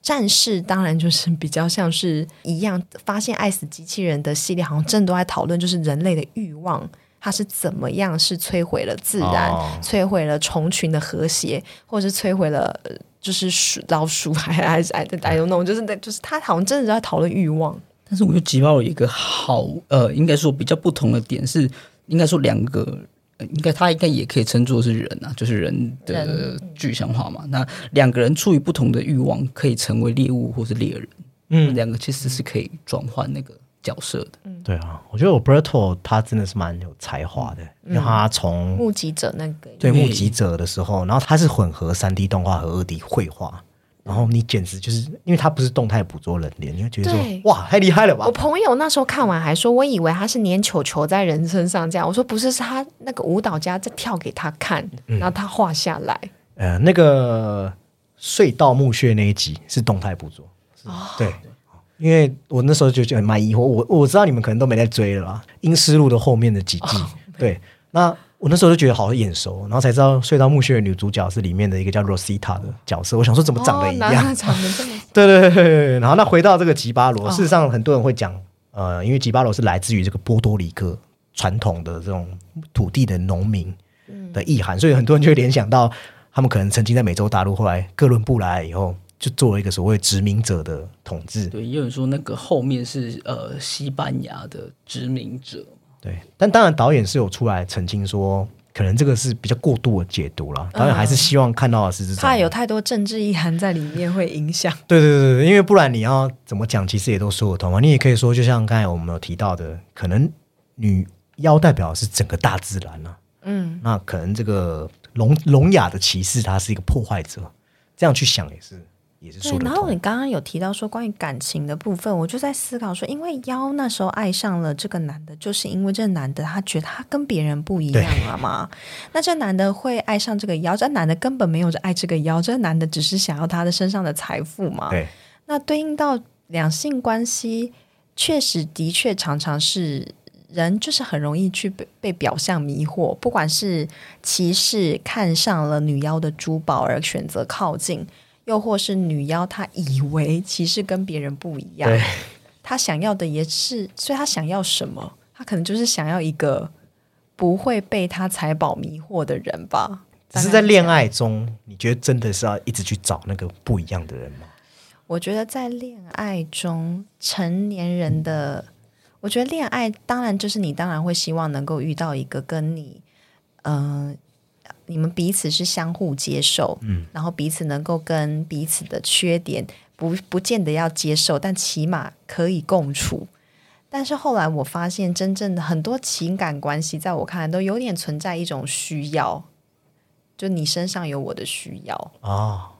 Speaker 3: 战士当然就是比较像是一样，发现爱死机器人的系列好像真的都在讨论，就是人类的欲望它是怎么样是摧毁了自然，摧毁了虫群的和谐，或者是摧毁了。就是鼠老鼠还还是哎哎呦弄，就是那就是他好像真的在讨论欲望。
Speaker 2: 但是我觉得吉巴有一个好呃，应该说比较不同的点是，应该说两个，应该他应该也可以称作是人啊，就是人的具象化嘛。那两个人出于不同的欲望，可以成为猎物或是猎人。嗯，两个其实是可以转换那个。角色的，
Speaker 1: 嗯，对啊，我觉得我 Berto 他真的是蛮有才华的，因为他从
Speaker 3: 目击者那个
Speaker 1: 对目击者的时候，然后他是混合三 D 动画和二 D 绘画，然后你简直就是因为他不是动态捕捉人脸，你会觉得说哇，太厉害了吧！
Speaker 3: 我朋友那时候看完还说，我以为他是粘球球在人身上这样，我说不是，是他那个舞蹈家在跳给他看，然后他画下来。
Speaker 1: 呃，那个隧道墓穴那一集是动态捕捉，对。因为我那时候就就很蛮疑惑，我我知道你们可能都没在追了啦，《阴尸路》的后面的几季，对，那我那时候就觉得好眼熟，然后才知道隧道墓穴的女主角是里面的一个叫 Rosita 的角色，我想说怎么长得一样，
Speaker 3: 长得这么，
Speaker 1: 对对对对，然后那回到这个吉巴罗，事实上很多人会讲，呃，因为吉巴罗是来自于这个波多黎各传统的这种土地的农民的意涵，所以很多人就会联想到。他们可能曾经在美洲大陆，后来哥伦布来以后，就做了一个所谓殖民者的统治。
Speaker 2: 对，也有人说那个后面是呃西班牙的殖民者。
Speaker 1: 对，但当然导演是有出来澄清说。可能这个是比较过度的解读了，导演还是希望看到的是这种。
Speaker 3: 怕有太多政治意涵在里面会影响。
Speaker 1: 对对对对，因为不然你要怎么讲，其实也都说得通嘛。你也可以说，就像刚才我们有提到的，可能女妖代表的是整个大自然呢。嗯，那可能这个聋聋哑的骑士他是一个破坏者，这样去想也是。对，
Speaker 3: 然后你刚刚有提到说关于感情的部分，我就在思考说，因为妖那时候爱上了这个男的，就是因为这男的他觉得他跟别人不一样了嘛。那这男的会爱上这个妖，这男的根本没有爱这个妖，这男的只是想要他的身上的财富嘛。
Speaker 1: 对，
Speaker 3: 那对应到两性关系，确实的确常常是人就是很容易去被被表象迷惑，不管是骑士看上了女妖的珠宝而选择靠近。又或是女妖，她以为其实跟别人不一样，她想要的也是，所以她想要什么？她可能就是想要一个不会被她财宝迷惑的人吧。
Speaker 1: 只是在恋爱中，你觉得真的是要一直去找那个不一样的人吗？
Speaker 3: 我觉得在恋爱中，成年人的，我觉得恋爱当然就是你当然会希望能够遇到一个跟你，嗯。你们彼此是相互接受，嗯，然后彼此能够跟彼此的缺点不不见得要接受，但起码可以共处。但是后来我发现，真正的很多情感关系，在我看来都有点存在一种需要，就你身上有我的需要啊，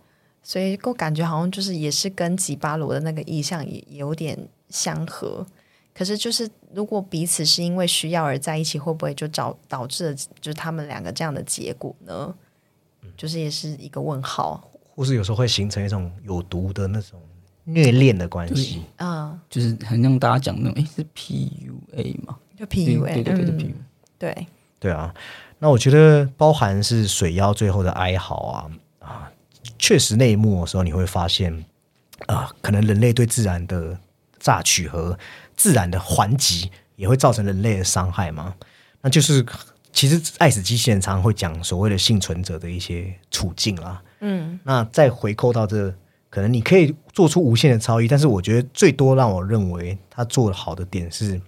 Speaker 3: 所以我感觉好像就是也是跟吉巴罗的那个意象也有点相合。可是，就是如果彼此是因为需要而在一起，会不会就导导致了就是他们两个这样的结果呢？就是也是一个问号，
Speaker 1: 或是有时候会形成一种有毒的那种虐恋的关系
Speaker 2: 啊，就是很像大家讲那种，哎，是 PUA 嘛？
Speaker 3: 就 PUA，
Speaker 2: 对对对，PUA，
Speaker 3: 对
Speaker 1: 对啊。那我觉得包含是水妖最后的哀嚎啊啊，确实那一幕的时候，你会发现啊，可能人类对自然的榨取和。自然的还击也会造成人类的伤害吗？那就是其实爱死机器人常常会讲所谓的幸存者的一些处境啦。嗯，那再回扣到这，可能你可以做出无限的超越，但是我觉得最多让我认为他做的好的点是，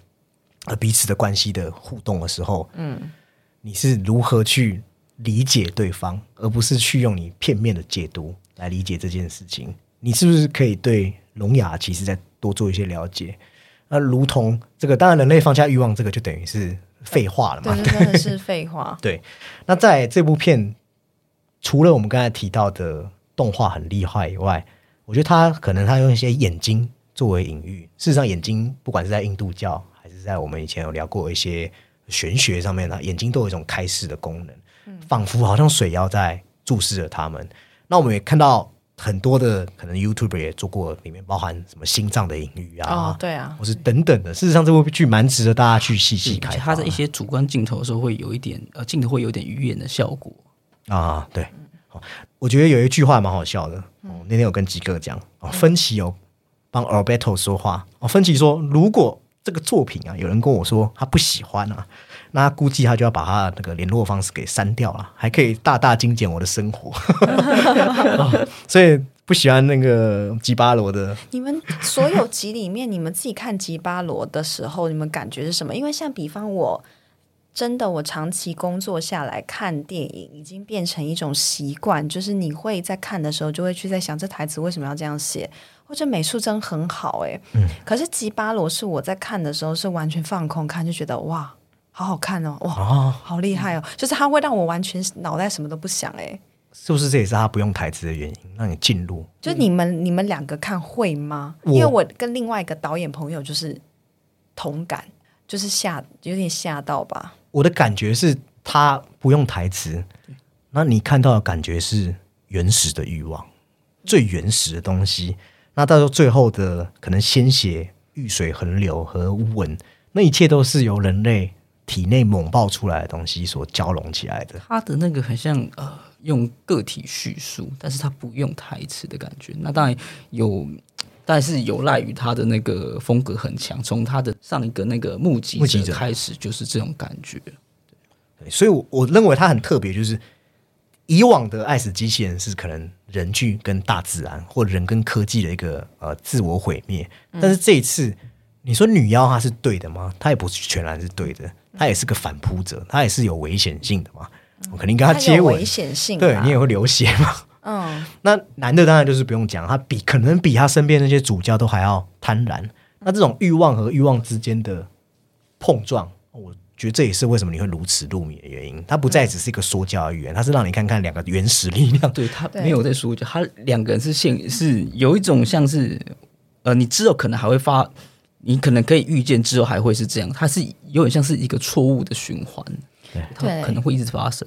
Speaker 1: 呃，彼此的关系的互动的时候，嗯，你是如何去理解对方，而不是去用你片面的解读来理解这件事情。你是不是可以对聋哑其实再多做一些了解？那如同这个，当然人类放下欲望，这个就等于是废话了嘛？
Speaker 3: 对，真的是 废话。
Speaker 1: 对。那在这部片，除了我们刚才提到的动画很厉害以外，我觉得他可能他用一些眼睛作为隐喻。事实上，眼睛不管是在印度教，还是在我们以前有聊过一些玄学上面呢，眼睛都有一种开示的功能，仿佛好像水妖在注视着他们。那我们也看到。很多的可能 YouTube 也做过，里面包含什么心脏的隐喻啊，
Speaker 3: 哦，对啊，
Speaker 1: 或是等等的。事实上，这部剧蛮值得大家去细细看。
Speaker 2: 它的一些主观镜头的时候，会有一点呃，镜头会有点鱼眼的效果
Speaker 1: 啊。对，好我觉得有一句话蛮好笑的。哦，那天有跟吉哥讲，哦，芬奇有帮 Alberto 说话。哦，芬奇说，如果这个作品啊，有人跟我说他不喜欢啊。那估计他就要把他那个联络方式给删掉了，还可以大大精简我的生活，所以不喜欢那个吉巴罗的。
Speaker 3: 你们所有集里面，你们自己看吉巴罗的时候，你们感觉是什么？因为像比方，我真的我长期工作下来看电影，已经变成一种习惯，就是你会在看的时候就会去在想，这台词为什么要这样写，或者美术真很好哎。嗯。可是吉巴罗是我在看的时候是完全放空看，就觉得哇。好好看哦，哇，好厉害哦！就是他会让我完全脑袋什么都不想，哎，
Speaker 1: 是不是这也是他不用台词的原因，让你进入？
Speaker 3: 就你们你们两个看会吗？因为我跟另外一个导演朋友就是同感，就是吓有点吓到吧。
Speaker 1: 我的感觉是他不用台词，那你看到的感觉是原始的欲望，最原始的东西。那到时候最后的可能鲜血、遇水横流和吻，那一切都是由人类。体内猛爆出来的东西所交融起来的，
Speaker 2: 他的那个很像呃用个体叙述，但是他不用台词的感觉。那当然有，但是有赖于他的那个风格很强，从他的上一个那个目击者开始就是这种感觉。
Speaker 1: 对，所以，我我认为他很特别，就是以往的爱死机器人是可能人去跟大自然或人跟科技的一个呃自我毁灭，但是这一次你说女妖她是对的吗？她也不是全然是对的，她也是个反扑者，他也是有危险性的嘛。我肯定跟他接吻，
Speaker 3: 危险性，
Speaker 1: 对你也会流血嘛。嗯，那男的当然就是不用讲，他比可能比他身边那些主教都还要贪婪。那这种欲望和欲望之间的碰撞，我。觉得这也是为什么你会如此入迷的原因。它不再只是一个说教的语言，它是让你看看两个原始力量。
Speaker 2: 对他没有在说教，他两个人是现是有一种像是呃，你之后可能还会发，你可能可以预见之后还会是这样。它是有点像是一个错误的循环，对，可能会一直发生。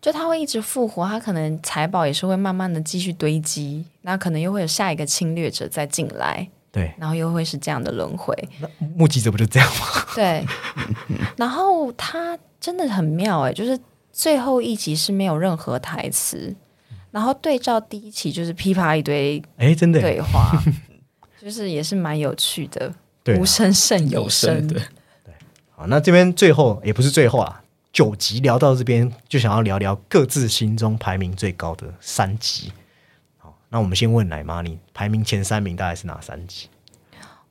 Speaker 3: 就它会一直复活，它可能财宝也是会慢慢的继续堆积，那可能又会有下一个侵略者再进来。
Speaker 1: 对，
Speaker 3: 然后又会是这样的轮回。
Speaker 1: 那目击者不就这样吗？
Speaker 3: 对，然后它真的很妙哎，就是最后一集是没有任何台词，然后对照第一期就是噼啪一堆
Speaker 1: 哎，真的
Speaker 3: 对话，就是也是蛮有趣的，无声胜有声。
Speaker 2: 对
Speaker 1: 对，好，那这边最后也不是最后啊，九集聊到这边，就想要聊聊各自心中排名最高的三集。好那我们先问奶妈，你排名前三名大概是哪三集？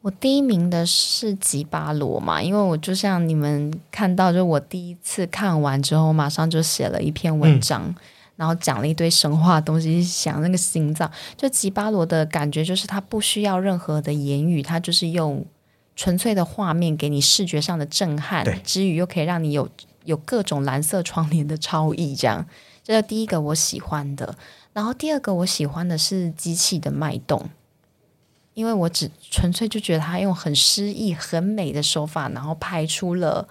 Speaker 3: 我第一名的是吉巴罗嘛，因为我就像你们看到，就我第一次看完之后，马上就写了一篇文章，然后讲了一堆神话东西，想那个心脏。就吉巴罗的感觉，就是他不需要任何的言语，他就是用纯粹的画面给你视觉上的震撼，之余又可以让你有有各种蓝色窗帘的超意，这样。这是第一个我喜欢的。然后第二个我喜欢的是机器的脉动，因为我只纯粹就觉得他用很诗意、很美的手法，然后拍出了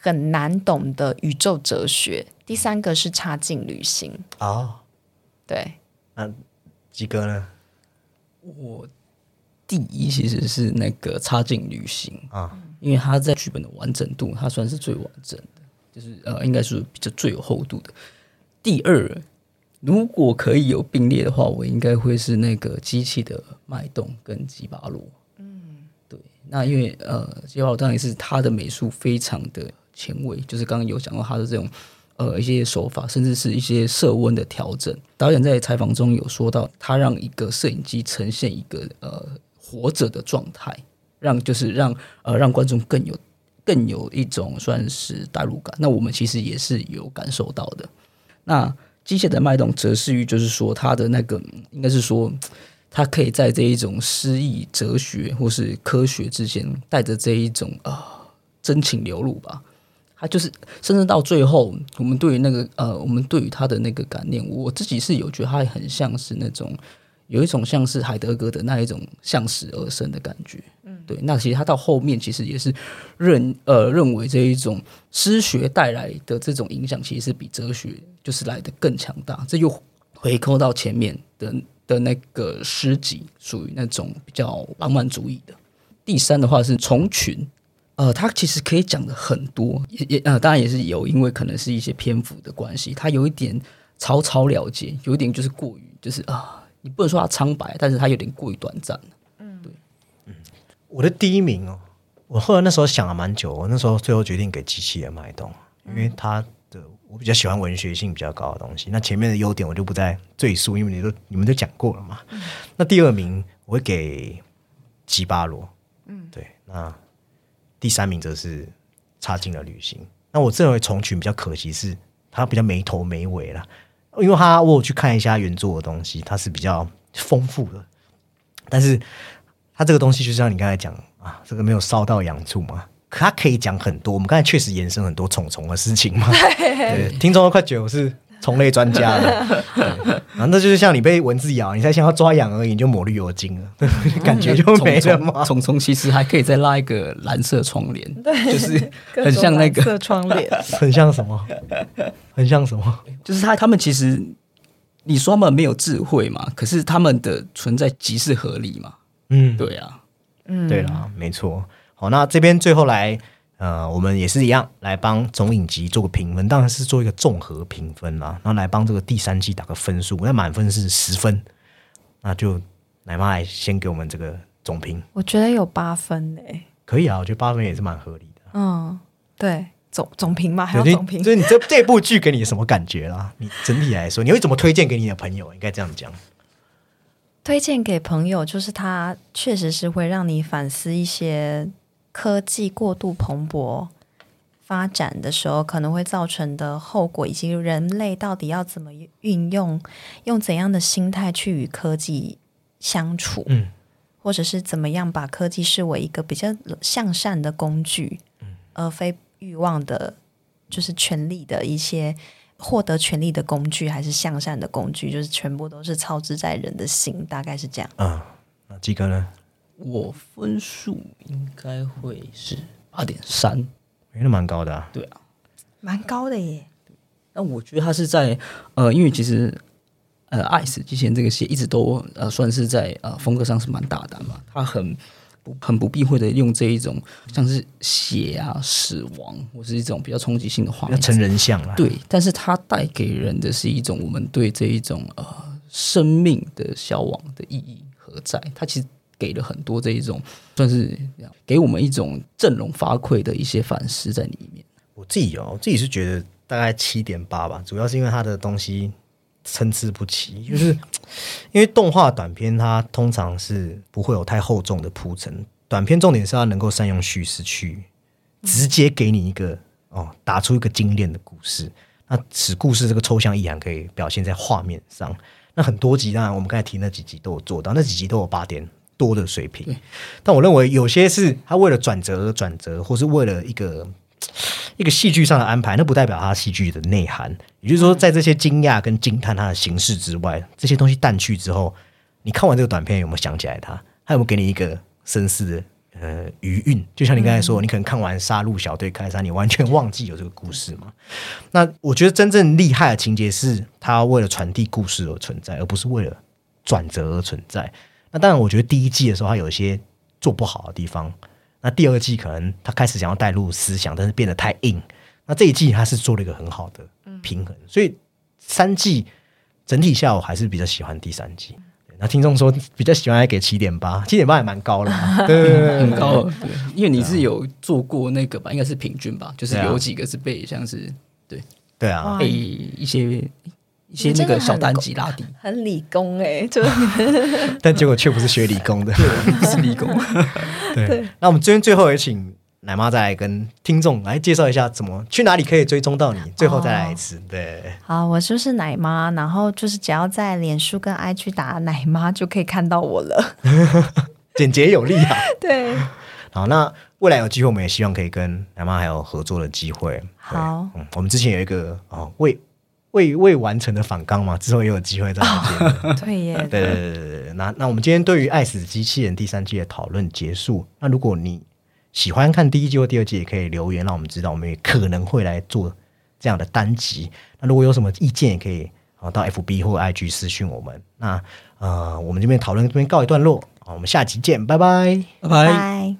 Speaker 3: 很难懂的宇宙哲学。第三个是差劲旅行哦，对，
Speaker 1: 那鸡哥呢？
Speaker 2: 我第一其实是那个差劲旅行啊，因为它在剧本的完整度，它算是最完整的，就是呃，应该是比较最有厚度的。第二。如果可以有并列的话，我应该会是那个机器的脉动跟吉巴罗。嗯，对。那因为呃，吉巴罗当然是他的美术非常的前卫，就是刚刚有讲到他的这种呃一些手法，甚至是一些色温的调整。导演在采访中有说到，他让一个摄影机呈现一个呃活着的状态，让就是让呃让观众更有更有一种算是代入感。那我们其实也是有感受到的。那机械的脉动，则是于就是说，它的那个应该是说，它可以在这一种诗意、哲学或是科学之间，带着这一种啊真情流露吧。它就是，甚至到最后，我们对于那个呃，我们对于他的那个感念，我自己是有觉得它很像是那种有一种像是海德格的那一种向死而生的感觉。嗯，对。那其实他到后面其实也是认呃认为这一种诗学带来的这种影响，其实是比哲学。就是来的更强大，这又回扣到前面的的那个诗集，属于那种比较浪漫主义的。第三的话是虫群，呃，它其实可以讲的很多，也也呃，当然也是有，因为可能是一些篇幅的关系，它有一点草草了结，有一点就是过于就是啊，你不能说它苍白，但是它有点过于短暂嗯，对，
Speaker 1: 嗯，我的第一名哦，我后来那时候想了蛮久，我那时候最后决定给机器人脉动，因为它的。我比较喜欢文学性比较高的东西。那前面的优点我就不再赘述，因为你都你们都讲过了嘛。那第二名我会给吉巴罗，嗯，对。那第三名则是差劲的旅行。那我认为重群比较可惜是它比较没头没尾了，因为他我有去看一下原作的东西，它是比较丰富的，但是它这个东西就像你刚才讲啊，这个没有烧到痒处嘛。可他可以讲很多，我们刚才确实延伸很多虫虫的事情嘛。对，听众都快觉得我是虫类专家了。然 后那就是像你被蚊子咬，你才想要抓痒而已，你就抹绿油精了，感觉就没了嘛。
Speaker 2: 虫虫其实还可以再拉一个蓝色窗帘，就是很像那个
Speaker 3: 色窗帘，
Speaker 1: 很像什么？很像什么？
Speaker 2: 就是他他们其实你说他们没有智慧嘛，可是他们的存在极是合理嘛。嗯，对啊，
Speaker 1: 嗯，对啦，没错。好，那这边最后来，呃，我们也是一样来帮总影集做个评分，当然是做一个综合评分啦，然后来帮这个第三季打个分数。那满分是十分，那就奶妈来先给我们这个总评。
Speaker 3: 我觉得有八分诶，
Speaker 1: 可以啊，我觉得八分也是蛮合理的。
Speaker 3: 嗯，对，总总评嘛？还有总评？
Speaker 1: 所以你这这部剧给你什么感觉啦？你整体来说，你会怎么推荐给你的朋友？应该这样讲。
Speaker 3: 推荐给朋友，就是他确实是会让你反思一些科技过度蓬勃发展的时候可能会造成的后果，以及人类到底要怎么运用，用怎样的心态去与科技相处，嗯，或者是怎么样把科技视为一个比较向善的工具，嗯，而非欲望的，就是权力的一些。获得权力的工具还是向善的工具，就是全部都是操之在人的心，大概是这样。
Speaker 1: 嗯，那基哥呢？
Speaker 2: 我分数应该会是八点三，
Speaker 1: 那蛮高的啊。
Speaker 2: 对啊，
Speaker 3: 蛮高的耶。
Speaker 2: 那我觉得他是在呃，因为其实呃，爱死机器人这个戏一直都呃，算是在呃风格上是蛮大胆嘛，他很。很不避讳的用这一种像是血啊、死亡，或是一种比较冲击性的画面，
Speaker 1: 成人像了。
Speaker 2: 对，但是它带给人的是一种我们对这一种呃生命的消亡的意义何在？它其实给了很多这一种，算是给我们一种振聋发聩的一些反思在里面。
Speaker 1: 我自己哦，自己是觉得大概七点八吧，主要是因为它的东西。参差不齐，就是 因为动画短片它通常是不会有太厚重的铺陈，短片重点是要能够善用叙事去直接给你一个哦打出一个精炼的故事，那此故事这个抽象意涵可以表现在画面上。那很多集当然我们刚才提那几集都有做到，那几集都有八点多的水平，但我认为有些是他为了转折而转折，或是为了一个。一个戏剧上的安排，那不代表他戏剧的内涵。也就是说，在这些惊讶跟惊叹它的形式之外，这些东西淡去之后，你看完这个短片有没有想起来它？它有没有给你一个深思的呃余韵？就像你刚才说，你可能看完《杀戮小队开山》，你完全忘记有这个故事嘛？那我觉得真正厉害的情节是，它为了传递故事而存在，而不是为了转折而存在。那当然，我觉得第一季的时候，他有一些做不好的地方。那第二季可能他开始想要带入思想，但是变得太硬。那这一季他是做了一个很好的平衡，所以三季整体下我还是比较喜欢第三季。那听众说比较喜欢，还给七点八，七点八也蛮高了，对，
Speaker 2: 很高。对，因为你是有做过那个吧，应该是平均吧，就是有几个是被像是对
Speaker 1: 对啊，
Speaker 2: 被一些。一些那个小单集拉低，
Speaker 3: 很理工哎，就
Speaker 1: 但结果却不是学理工的，
Speaker 2: 是理工。
Speaker 1: 对，那我们今天最后也请奶妈再来跟听众来介绍一下，怎么去哪里可以追踪到你？最后再来一次，对。
Speaker 3: 好，我就是奶妈，然后就是只要在脸书跟 IG 打奶妈就可以看到我了，
Speaker 1: 简洁有力啊。
Speaker 3: 对。
Speaker 1: 好，那未来有机会，我们也希望可以跟奶妈还有合作的机会。
Speaker 3: 好，
Speaker 1: 嗯，我们之前有一个哦为。未未完成的反纲嘛，之后也有机会再接。
Speaker 3: 对耶，
Speaker 1: 对对对对。那那我们今天对于《爱死机器人》第三季的讨论结束。那如果你喜欢看第一季或第二季，也可以留言让我们知道，我们可能会来做这样的单集。那如果有什么意见，也可以啊到 F B 或 I G 私讯我们。那呃，我们这边讨论这边告一段落啊，我们下集见，拜拜，
Speaker 2: 拜拜。